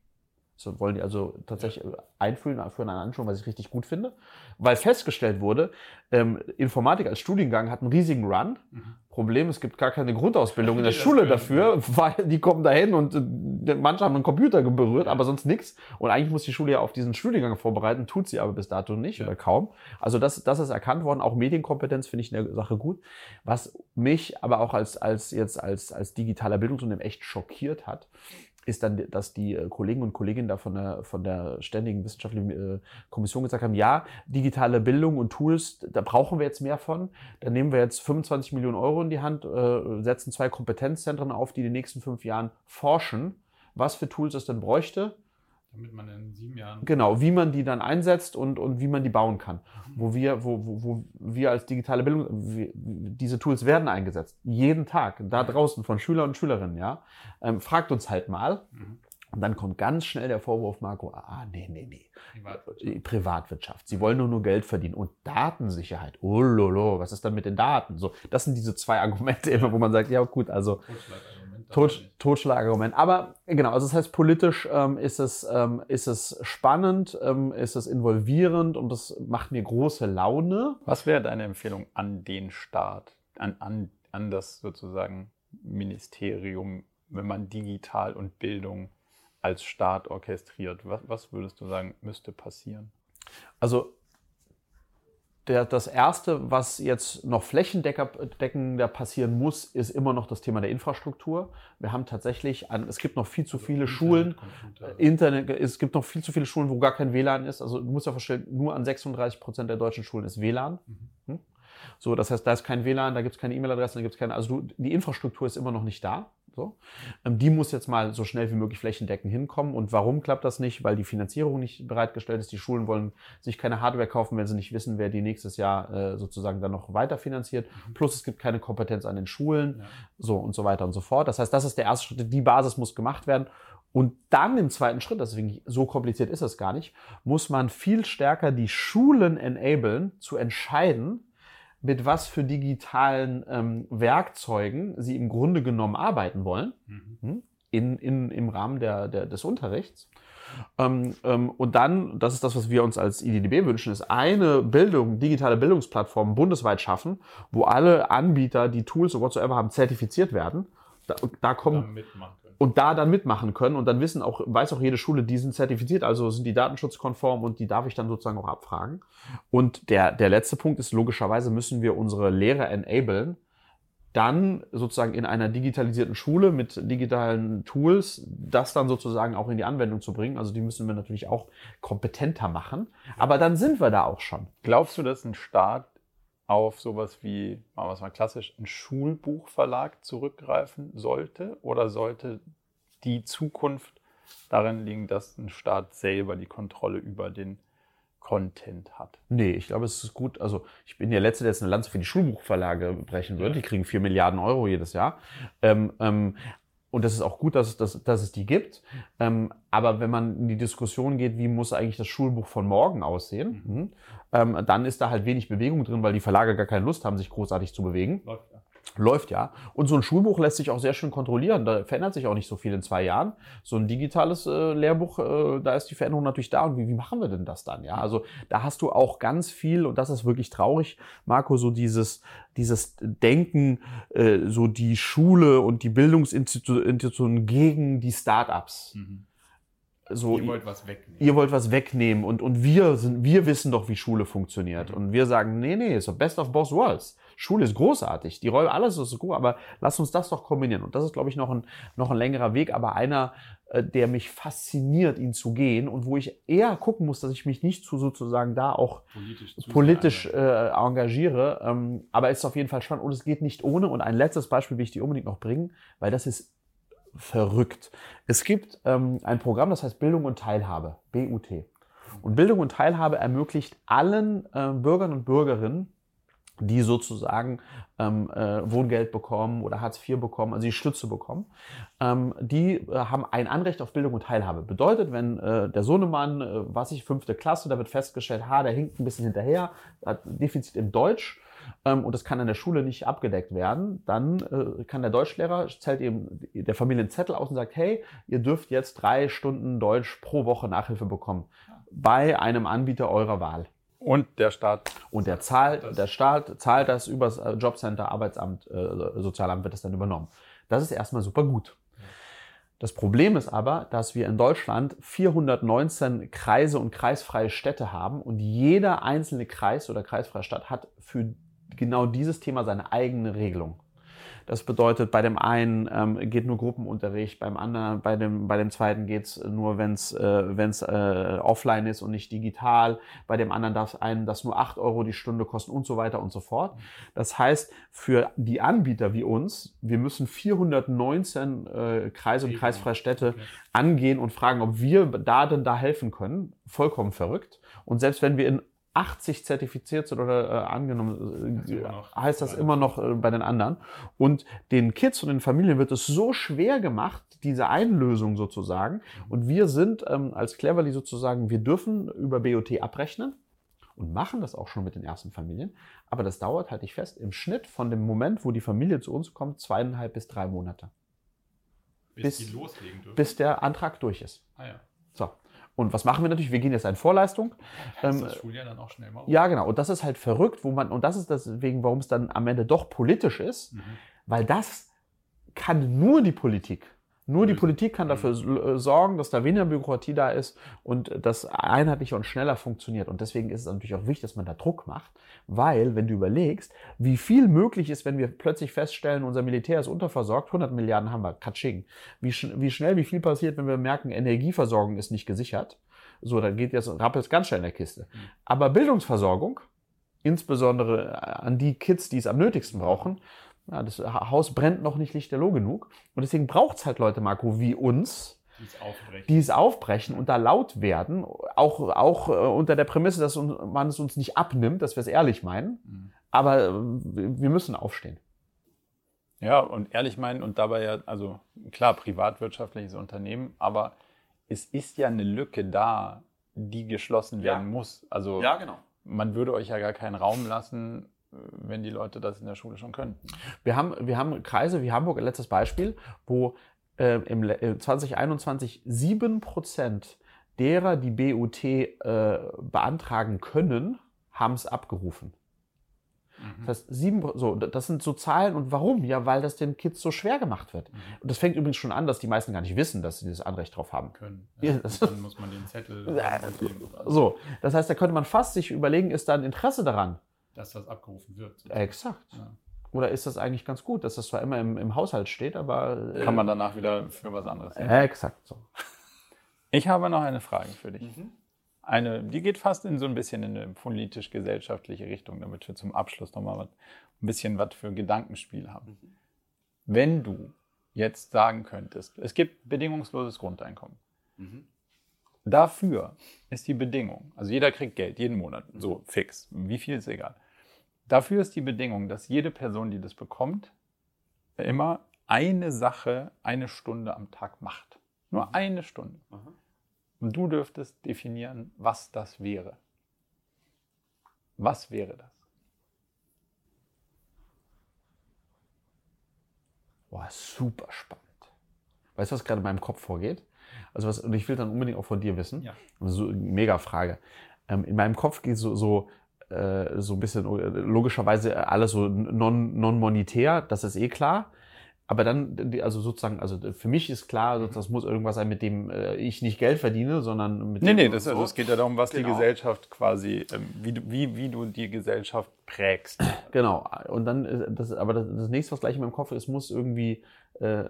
So wollen die also tatsächlich ja. einführen, für eine Anschauung, was ich richtig gut finde. Weil festgestellt wurde, ähm, Informatik als Studiengang hat einen riesigen Run. Mhm. Problem, es gibt gar keine Grundausbildung in *laughs* der Schule dafür, *laughs* weil die kommen dahin und äh, manche haben einen Computer berührt, aber sonst nichts. Und eigentlich muss die Schule ja auf diesen Studiengang vorbereiten, tut sie aber bis dato nicht ja. oder kaum. Also das, das ist erkannt worden. Auch Medienkompetenz finde ich in der Sache gut. Was mich aber auch als, als jetzt als, als digitaler Bildungsunternehmen echt schockiert hat, ist dann, dass die äh, Kollegen und Kolleginnen da von der, von der Ständigen Wissenschaftlichen äh, Kommission gesagt haben, ja, digitale Bildung und Tools, da brauchen wir jetzt mehr von. Da nehmen wir jetzt 25 Millionen Euro in die Hand, äh, setzen zwei Kompetenzzentren auf, die in den nächsten fünf Jahren forschen, was für Tools es denn bräuchte damit man in sieben Jahren. Genau, wie man die dann einsetzt und, und wie man die bauen kann. Mhm. Wo wir, wo, wo, wo wir als digitale Bildung, wir, diese Tools werden eingesetzt. Jeden Tag, da draußen von Schüler und Schülerinnen, ja. Ähm, fragt uns halt mal. Mhm. Und dann kommt ganz schnell der Vorwurf, Marco, ah, nee, nee, nee. Privatwirtschaft. Privatwirtschaft. Sie wollen nur nur Geld verdienen. Und Datensicherheit. Oh, lolo, was ist dann mit den Daten? So, das sind diese zwei Argumente immer, wo man sagt, ja gut, also. Tot, Totschlagargument. Aber genau, also das heißt, politisch ähm, ist, es, ähm, ist es spannend, ähm, ist es involvierend und das macht mir große Laune. Was wäre deine Empfehlung an den Staat, an, an, an das sozusagen Ministerium, wenn man digital und Bildung als Staat orchestriert? Was, was würdest du sagen, müsste passieren? Also der, das Erste, was jetzt noch flächendeckender passieren muss, ist immer noch das Thema der Infrastruktur. Wir haben tatsächlich, an, es gibt noch viel zu viele Internet, Schulen. Internet, es gibt noch viel zu viele Schulen, wo gar kein WLAN ist. Also du musst ja verstehen, nur an 36 Prozent der deutschen Schulen ist WLAN. Mhm. Hm? So, das heißt, da ist kein WLAN, da gibt es keine E-Mail-Adresse, da gibt es keine, also du, die Infrastruktur ist immer noch nicht da. So. Ähm, die muss jetzt mal so schnell wie möglich flächendeckend hinkommen. Und warum klappt das nicht? Weil die Finanzierung nicht bereitgestellt ist. Die Schulen wollen sich keine Hardware kaufen, wenn sie nicht wissen, wer die nächstes Jahr äh, sozusagen dann noch weiter finanziert. Mhm. Plus es gibt keine Kompetenz an den Schulen. Ja. So und so weiter und so fort. Das heißt, das ist der erste Schritt. Die Basis muss gemacht werden. Und dann im zweiten Schritt, deswegen so kompliziert ist es gar nicht, muss man viel stärker die Schulen enablen, zu entscheiden, mit was für digitalen ähm, Werkzeugen sie im Grunde genommen arbeiten wollen, mhm. Hm, in, in, im Rahmen der, der, des Unterrichts. Ähm, ähm, und dann, das ist das, was wir uns als IDDB wünschen, ist eine Bildung, digitale Bildungsplattform bundesweit schaffen, wo alle Anbieter, die Tools und whatsoever haben, zertifiziert werden. Da, da kommen, und da dann mitmachen können und dann wissen auch, weiß auch jede Schule, die sind zertifiziert, also sind die datenschutzkonform und die darf ich dann sozusagen auch abfragen. Und der, der letzte Punkt ist, logischerweise müssen wir unsere Lehrer enablen, dann sozusagen in einer digitalisierten Schule mit digitalen Tools das dann sozusagen auch in die Anwendung zu bringen. Also die müssen wir natürlich auch kompetenter machen. Aber dann sind wir da auch schon. Glaubst du, dass ein Staat auf sowas wie, machen wir es mal klassisch, ein Schulbuchverlag zurückgreifen sollte? Oder sollte die Zukunft darin liegen, dass ein Staat selber die Kontrolle über den Content hat? Nee, ich glaube, es ist gut. Also, ich bin der Letzte, der jetzt eine Lanze für die Schulbuchverlage brechen wird. Die kriegen vier Milliarden Euro jedes Jahr. Ähm, ähm, und das ist auch gut, dass, dass, dass es die gibt. Ähm, aber wenn man in die Diskussion geht, wie muss eigentlich das Schulbuch von morgen aussehen, mhm. ähm, dann ist da halt wenig Bewegung drin, weil die Verlage gar keine Lust haben, sich großartig zu bewegen. Läuft ja. Läuft ja. Und so ein Schulbuch lässt sich auch sehr schön kontrollieren. Da verändert sich auch nicht so viel in zwei Jahren. So ein digitales äh, Lehrbuch, äh, da ist die Veränderung natürlich da. Und wie, wie machen wir denn das dann? Ja, also da hast du auch ganz viel, und das ist wirklich traurig, Marco, so dieses, dieses Denken, äh, so die Schule und die Bildungsinstitutionen gegen die Startups. Mhm so, ihr wollt was wegnehmen. Ihr wollt was wegnehmen und, und wir sind, wir wissen doch, wie Schule funktioniert. Mhm. Und wir sagen, nee, nee, doch best of both worlds. Schule ist großartig, die Räume, alles ist gut, aber lass uns das doch kombinieren. Und das ist, glaube ich, noch ein, noch ein längerer Weg, aber einer, äh, der mich fasziniert, ihn zu gehen und wo ich eher gucken muss, dass ich mich nicht zu sozusagen da auch politisch, politisch äh, engagiere. Ähm, aber es ist auf jeden Fall spannend und es geht nicht ohne. Und ein letztes Beispiel will ich dir unbedingt noch bringen, weil das ist verrückt. Es gibt ähm, ein Programm, das heißt Bildung und Teilhabe, BUT. Und Bildung und Teilhabe ermöglicht allen äh, Bürgern und Bürgerinnen, die sozusagen ähm, äh, Wohngeld bekommen oder Hartz IV bekommen, also die Stütze bekommen, ähm, die äh, haben ein Anrecht auf Bildung und Teilhabe. Bedeutet, wenn äh, der Sohnemann, äh, was ich, fünfte Klasse, da wird festgestellt, ha, der hinkt ein bisschen hinterher, hat Defizit im Deutsch ähm, und das kann an der Schule nicht abgedeckt werden, dann äh, kann der Deutschlehrer, zählt eben der Familie einen Zettel aus und sagt, hey, ihr dürft jetzt drei Stunden Deutsch pro Woche Nachhilfe bekommen bei einem Anbieter eurer Wahl. Und der Staat. Und der, zahlt, der Staat zahlt das übers äh, Jobcenter, Arbeitsamt, äh, Sozialamt wird das dann übernommen. Das ist erstmal super gut. Das Problem ist aber, dass wir in Deutschland 419 Kreise und kreisfreie Städte haben und jeder einzelne Kreis oder kreisfreie Stadt hat für genau dieses Thema seine eigene Regelung. Das bedeutet, bei dem einen ähm, geht nur Gruppenunterricht, beim anderen, bei dem, bei dem zweiten geht's nur, wenn es äh, wenn's, äh, offline ist und nicht digital. Bei dem anderen darf einen das nur acht Euro die Stunde kosten und so weiter und so fort. Das heißt, für die Anbieter wie uns, wir müssen 419 äh, Kreise und kreisfreie Städte angehen und fragen, ob wir da denn da helfen können. Vollkommen verrückt. Und selbst wenn wir in 80 zertifiziert sind oder äh, angenommen, äh, heißt das immer noch äh, bei den anderen. Und den Kids und den Familien wird es so schwer gemacht, diese Einlösung sozusagen. Und wir sind ähm, als Cleverly sozusagen, wir dürfen über BOT abrechnen und machen das auch schon mit den ersten Familien. Aber das dauert, halte ich fest, im Schnitt von dem Moment, wo die Familie zu uns kommt, zweieinhalb bis drei Monate. Bis, bis, die loslegen dürfen. bis der Antrag durch ist. Ah ja. So. Und was machen wir natürlich? Wir gehen jetzt in Vorleistung. Das ähm, das Schuljahr dann auch schnell mal. Ja, genau. Und das ist halt verrückt, wo man, und das ist deswegen, warum es dann am Ende doch politisch ist, mhm. weil das kann nur die Politik. Nur die Politik kann dafür äh, sorgen, dass da weniger Bürokratie da ist und das einheitlicher und schneller funktioniert. Und deswegen ist es natürlich auch wichtig, dass man da Druck macht, weil, wenn du überlegst, wie viel möglich ist, wenn wir plötzlich feststellen, unser Militär ist unterversorgt, 100 Milliarden haben wir, Katsching. Wie, sch wie schnell, wie viel passiert, wenn wir merken, Energieversorgung ist nicht gesichert. So, dann geht jetzt rappelt ganz schnell in der Kiste. Mhm. Aber Bildungsversorgung, insbesondere an die Kids, die es am nötigsten brauchen, ja, das Haus brennt noch nicht lichterloh genug. Und deswegen braucht es halt Leute, Marco, wie uns, Die es aufbrechen. und da laut werden, auch, auch äh, unter der Prämisse, dass man es uns nicht abnimmt, dass wir es ehrlich meinen. Mhm. Aber äh, wir müssen aufstehen. Ja, und ehrlich meinen und dabei ja, also klar, privatwirtschaftliches Unternehmen, aber es ist ja eine Lücke da, die geschlossen Ja. werden muss. Also genau. man würde euch ja gar keinen Raum lassen, wenn die Leute das in der Schule schon könnten. Wir haben, wir haben Kreise wie Hamburg, letztes Beispiel, wo äh, im äh, 2021 7 Prozent derer, die BUT äh, beantragen können, haben es abgerufen. Das heißt, sieben, so, das sind so Zahlen. Und warum? Ja, weil das den Kids so schwer gemacht wird. Und das fängt übrigens schon an, dass die meisten gar nicht wissen, dass sie dieses Anrecht drauf haben. Können. Ja, Ja, dann muss man den Zettel, *laughs* So, das heißt, da könnte man fast sich überlegen, ist da ein Interesse daran? Dass das abgerufen wird. Exakt. Ja. Oder ist das eigentlich ganz gut, dass das zwar immer im, im Haushalt steht, aber. äh, Kann man danach wieder für was anderes nehmen. Äh, exakt so. *laughs* Ich habe noch eine Frage für dich. Eine, die geht fast in so ein bisschen in eine politisch-gesellschaftliche Richtung, damit wir zum Abschluss nochmal was, ein bisschen was für Gedankenspiel haben. Wenn du jetzt sagen könntest, es gibt bedingungsloses Grundeinkommen. Dafür ist die Bedingung, also jeder kriegt Geld, jeden Monat, so fix, wie viel ist egal. Dafür ist die Bedingung, dass jede Person, die das bekommt, immer eine Sache eine Stunde am Tag macht. Nur eine Stunde. Und du dürftest definieren, was das wäre. Was wäre das? Boah, super spannend. Weißt du, was gerade in meinem Kopf vorgeht? Also was, und ich will dann unbedingt auch von dir wissen. Ja. So, mega Frage. Ähm, in meinem Kopf geht so, so, äh, so ein bisschen äh, logischerweise alles so non, non-monetär, das ist eh klar. Aber dann, die- also sozusagen, also für mich ist klar, das muss irgendwas sein, mit dem äh, ich nicht Geld verdiene, sondern mit Nee, dem nee, das, also, es geht ja darum, was die Genau. Gesellschaft quasi, ähm, wie, du, wie, wie du die Gesellschaft prägst. Genau. Und dann, das, aber das, das nächste, was gleich in meinem Kopf ist, muss irgendwie, äh,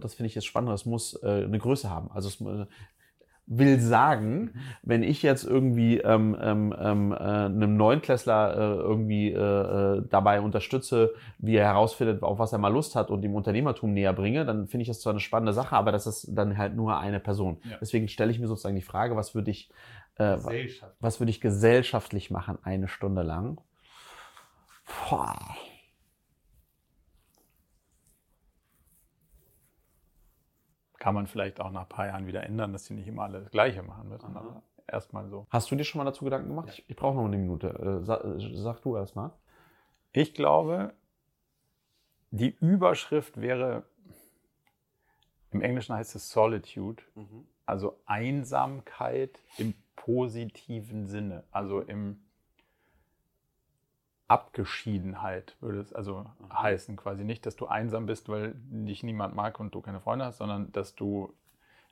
das finde ich jetzt spannend, es muss äh, eine Größe haben. Also es will sagen, wenn ich jetzt irgendwie ähm, ähm, ähm, äh, einem Neunklässler äh, irgendwie äh, äh, dabei unterstütze, wie er herausfindet, auf was er mal Lust hat und ihm Unternehmertum näher bringe, dann finde ich das zwar eine spannende Sache, aber das ist dann halt nur eine Person. Ja. Deswegen stelle ich mir sozusagen die Frage, was würde ich, äh, was würde ich gesellschaftlich machen, eine Stunde lang? Boah. Kann man vielleicht auch nach ein paar Jahren wieder ändern, dass sie nicht immer alle das Gleiche machen müssen. Aber erstmal so. Hast du dir schon mal dazu Gedanken gemacht? Ich, ich brauche noch eine Minute. Äh, sag, äh, sag du erst mal. Ich glaube, die Überschrift wäre, im Englischen heißt es Solitude, also Einsamkeit im positiven Sinne, also im Abgeschiedenheit würde es also heißen, quasi nicht, dass du einsam bist, weil dich niemand mag und du keine Freunde hast, sondern dass du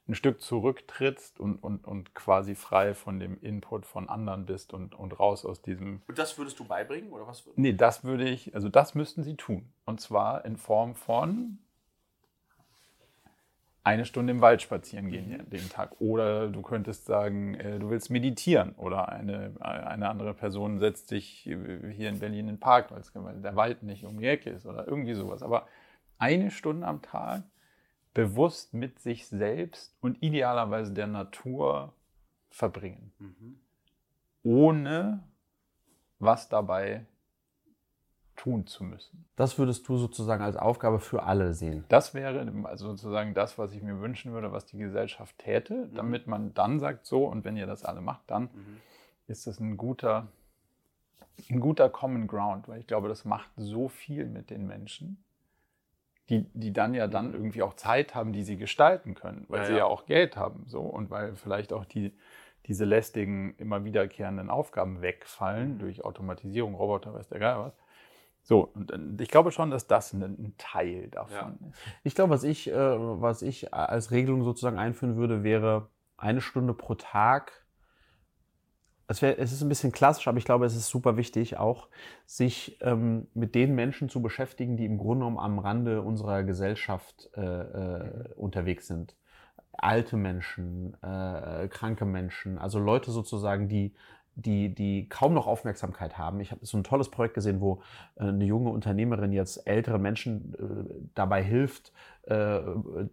ein Stück zurücktrittst und, und, und quasi frei von dem Input von anderen bist und, und raus aus diesem Und das würdest du beibringen oder was? Nee, das würde ich, also das müssten sie tun. Und zwar in Form von eine Stunde im Wald spazieren gehen Mhm. den Tag. Oder du könntest sagen, äh, du willst meditieren. Oder eine, eine andere Person setzt dich äh, hier in Berlin in den Park, weil der Wald nicht um die Ecke ist oder irgendwie sowas. Aber eine Stunde am Tag bewusst mit sich selbst und idealerweise der Natur verbringen. Ohne was dabei tun zu müssen. Das würdest du sozusagen als Aufgabe für alle sehen. Das wäre also sozusagen das, was ich mir wünschen würde, was die Gesellschaft täte, damit man dann sagt, so, und wenn ihr das alle macht, dann ist das ein guter, ein guter Common Ground, weil ich glaube, das macht so viel mit den Menschen, die, die dann ja dann irgendwie auch Zeit haben, die sie gestalten können, weil Ja, sie ja. ja auch Geld haben, so, und weil vielleicht auch die, diese lästigen, immer wiederkehrenden Aufgaben wegfallen durch Automatisierung, Roboter, weiß der Geil was. So, und äh, ich glaube schon, dass das ein, Teil davon ist. Ich glaube, was ich, äh, was ich als Regelung sozusagen einführen würde, wäre eine Stunde pro Tag. Es, wär, es ist ein bisschen klassisch, aber ich glaube, es ist super wichtig, auch sich ähm, mit den Menschen zu beschäftigen, die im Grunde genommen am Rande unserer Gesellschaft äh, äh, unterwegs sind. Alte Menschen, äh, kranke Menschen, also Leute sozusagen, die, die, die kaum noch Aufmerksamkeit haben. Ich habe so ein tolles Projekt gesehen, wo äh, eine junge Unternehmerin jetzt ältere Menschen äh, dabei hilft, äh,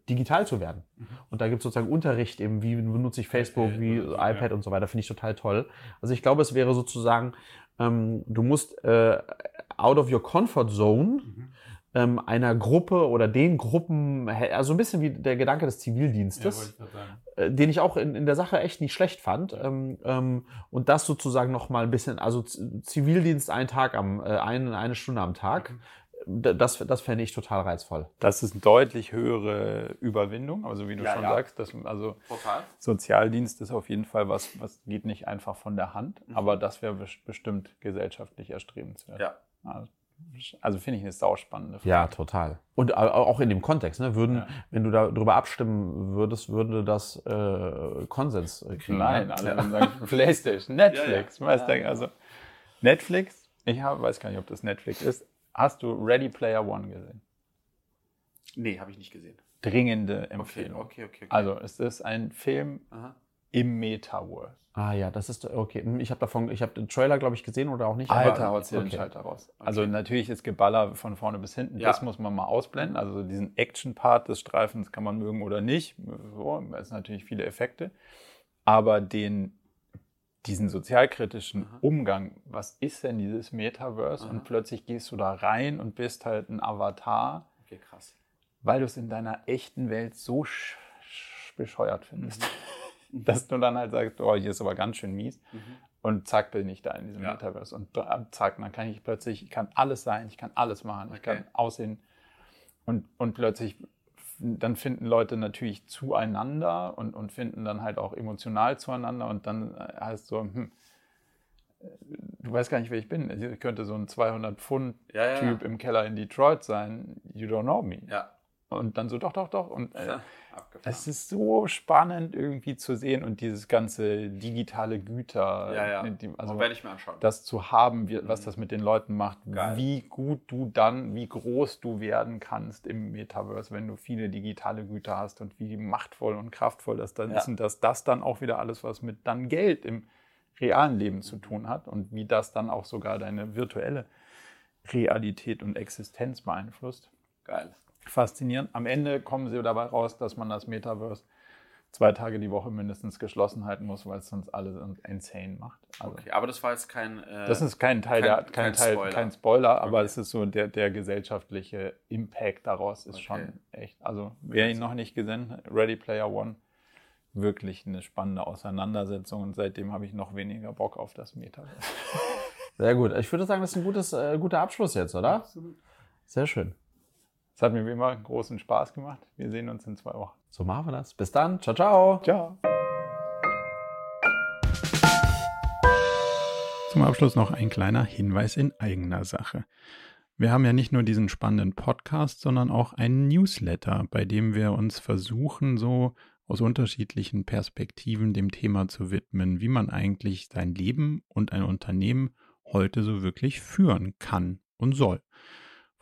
digital zu werden. Mhm. Und da gibt es sozusagen Unterricht eben, wie benutze ich Facebook, wie iPad und so weiter, finde ich total toll. Also ich glaube, es wäre sozusagen, ähm, du musst out of your comfort zone mhm ähm, einer Gruppe oder den Gruppen, also ein bisschen wie der Gedanke des Zivildienstes, ja, äh, den ich auch in, in der Sache echt nicht schlecht fand. Ähm, ähm, und das sozusagen noch mal ein bisschen, also Zivildienst einen Tag am, äh, eine, eine Stunde am Tag. Mhm. Das, das fände ich total reizvoll. Das ist eine deutlich höhere Überwindung, also wie du ja, schon ja. sagst, das, also total. Sozialdienst ist auf jeden Fall was, was geht nicht einfach von der Hand, mhm. aber das wäre bestimmt gesellschaftlich erstrebenswert. Ja. Also also finde ich eine sauspannende Frage. Ja, total. Und auch in dem Kontext, ne? Würden, ja. wenn du darüber abstimmen würdest, würde das äh, Konsens kriegen. Nein, ne? alle ja. sagen *laughs* Playstation, Netflix. Ja, ja. ja. Also Netflix, ich hab, weiß gar nicht, ob das Netflix ist. Hast du Ready Player One gesehen? Nee, habe ich nicht gesehen. Dringende Empfehlung. Okay, okay, okay. Also es ist ein Film Aha. Im Metaverse. Ah ja, das ist okay. Hm, ich habe davon, ich habe den Trailer, glaube ich, gesehen oder auch nicht. Alter, haut okay. den Schalter raus. Okay. Also natürlich ist Geballer von vorne bis hinten. Ja. Das muss man mal ausblenden. Also diesen Action-Part des Streifens kann man mögen oder nicht. So, es sind natürlich viele Effekte. Aber den, diesen sozialkritischen Aha. Umgang, was ist denn dieses Metaverse? Aha. Und plötzlich gehst du da rein und bist halt ein Avatar. Okay, krass. Weil du es in deiner echten Welt so bescheuert findest. Mhm. Dass du dann halt sagst, oh, hier ist aber ganz schön mies. Mhm. Und zack, bin ich da in diesem ja. Metaverse. Und zack, dann kann ich plötzlich, ich kann alles sein, ich kann alles machen, okay. ich kann aussehen. Und, und plötzlich, dann finden Leute natürlich zueinander und, und finden dann halt auch emotional zueinander. Und dann äh, heißt so, hm, du weißt gar nicht, wer ich bin. Ich könnte so ein 200-Pfund-Typ ja, ja, im Keller in Detroit sein. You don't know me. Ja. Und dann so, doch, doch, doch. Und äh, es ist so spannend irgendwie zu sehen und dieses ganze digitale Güter, ja, ja. Die, also werde ich mir anschauen. das zu haben, wie, was mhm. das mit den Leuten macht, Geil. wie gut du dann, wie groß du werden kannst im Metaverse, wenn du viele digitale Güter hast und wie machtvoll und kraftvoll das dann ja. ist und dass das dann auch wieder alles, was mit dann Geld im realen Leben zu tun hat und wie das dann auch sogar deine virtuelle Realität und Existenz beeinflusst. Geil faszinierend. Am Ende kommen sie dabei raus, dass man das Metaverse zwei Tage die Woche mindestens geschlossen halten muss, weil es sonst alle insane macht. Also, okay, aber das war jetzt kein. Äh, das ist kein Teil, kein, der, kein, kein Teil, Spoiler, kein Spoiler aber okay. es ist so der, der gesellschaftliche Impact daraus ist okay. schon echt. Also wer ihn noch nicht gesehen, hat, Ready Player One, wirklich eine spannende Auseinandersetzung und seitdem habe ich noch weniger Bock auf das Metaverse. Sehr gut. Ich würde sagen, das ist ein gutes, äh, guter Abschluss jetzt, oder? Absolut. Sehr schön. Es hat mir wie immer großen Spaß gemacht. Wir sehen uns in zwei Wochen. So machen wir das. Bis dann. Ciao, ciao. Ciao. Zum Abschluss noch ein kleiner Hinweis in eigener Sache. Wir haben ja nicht nur diesen spannenden Podcast, sondern auch einen Newsletter, bei dem wir uns versuchen, so aus unterschiedlichen Perspektiven dem Thema zu widmen, wie man eigentlich sein Leben und ein Unternehmen heute so wirklich führen kann und soll.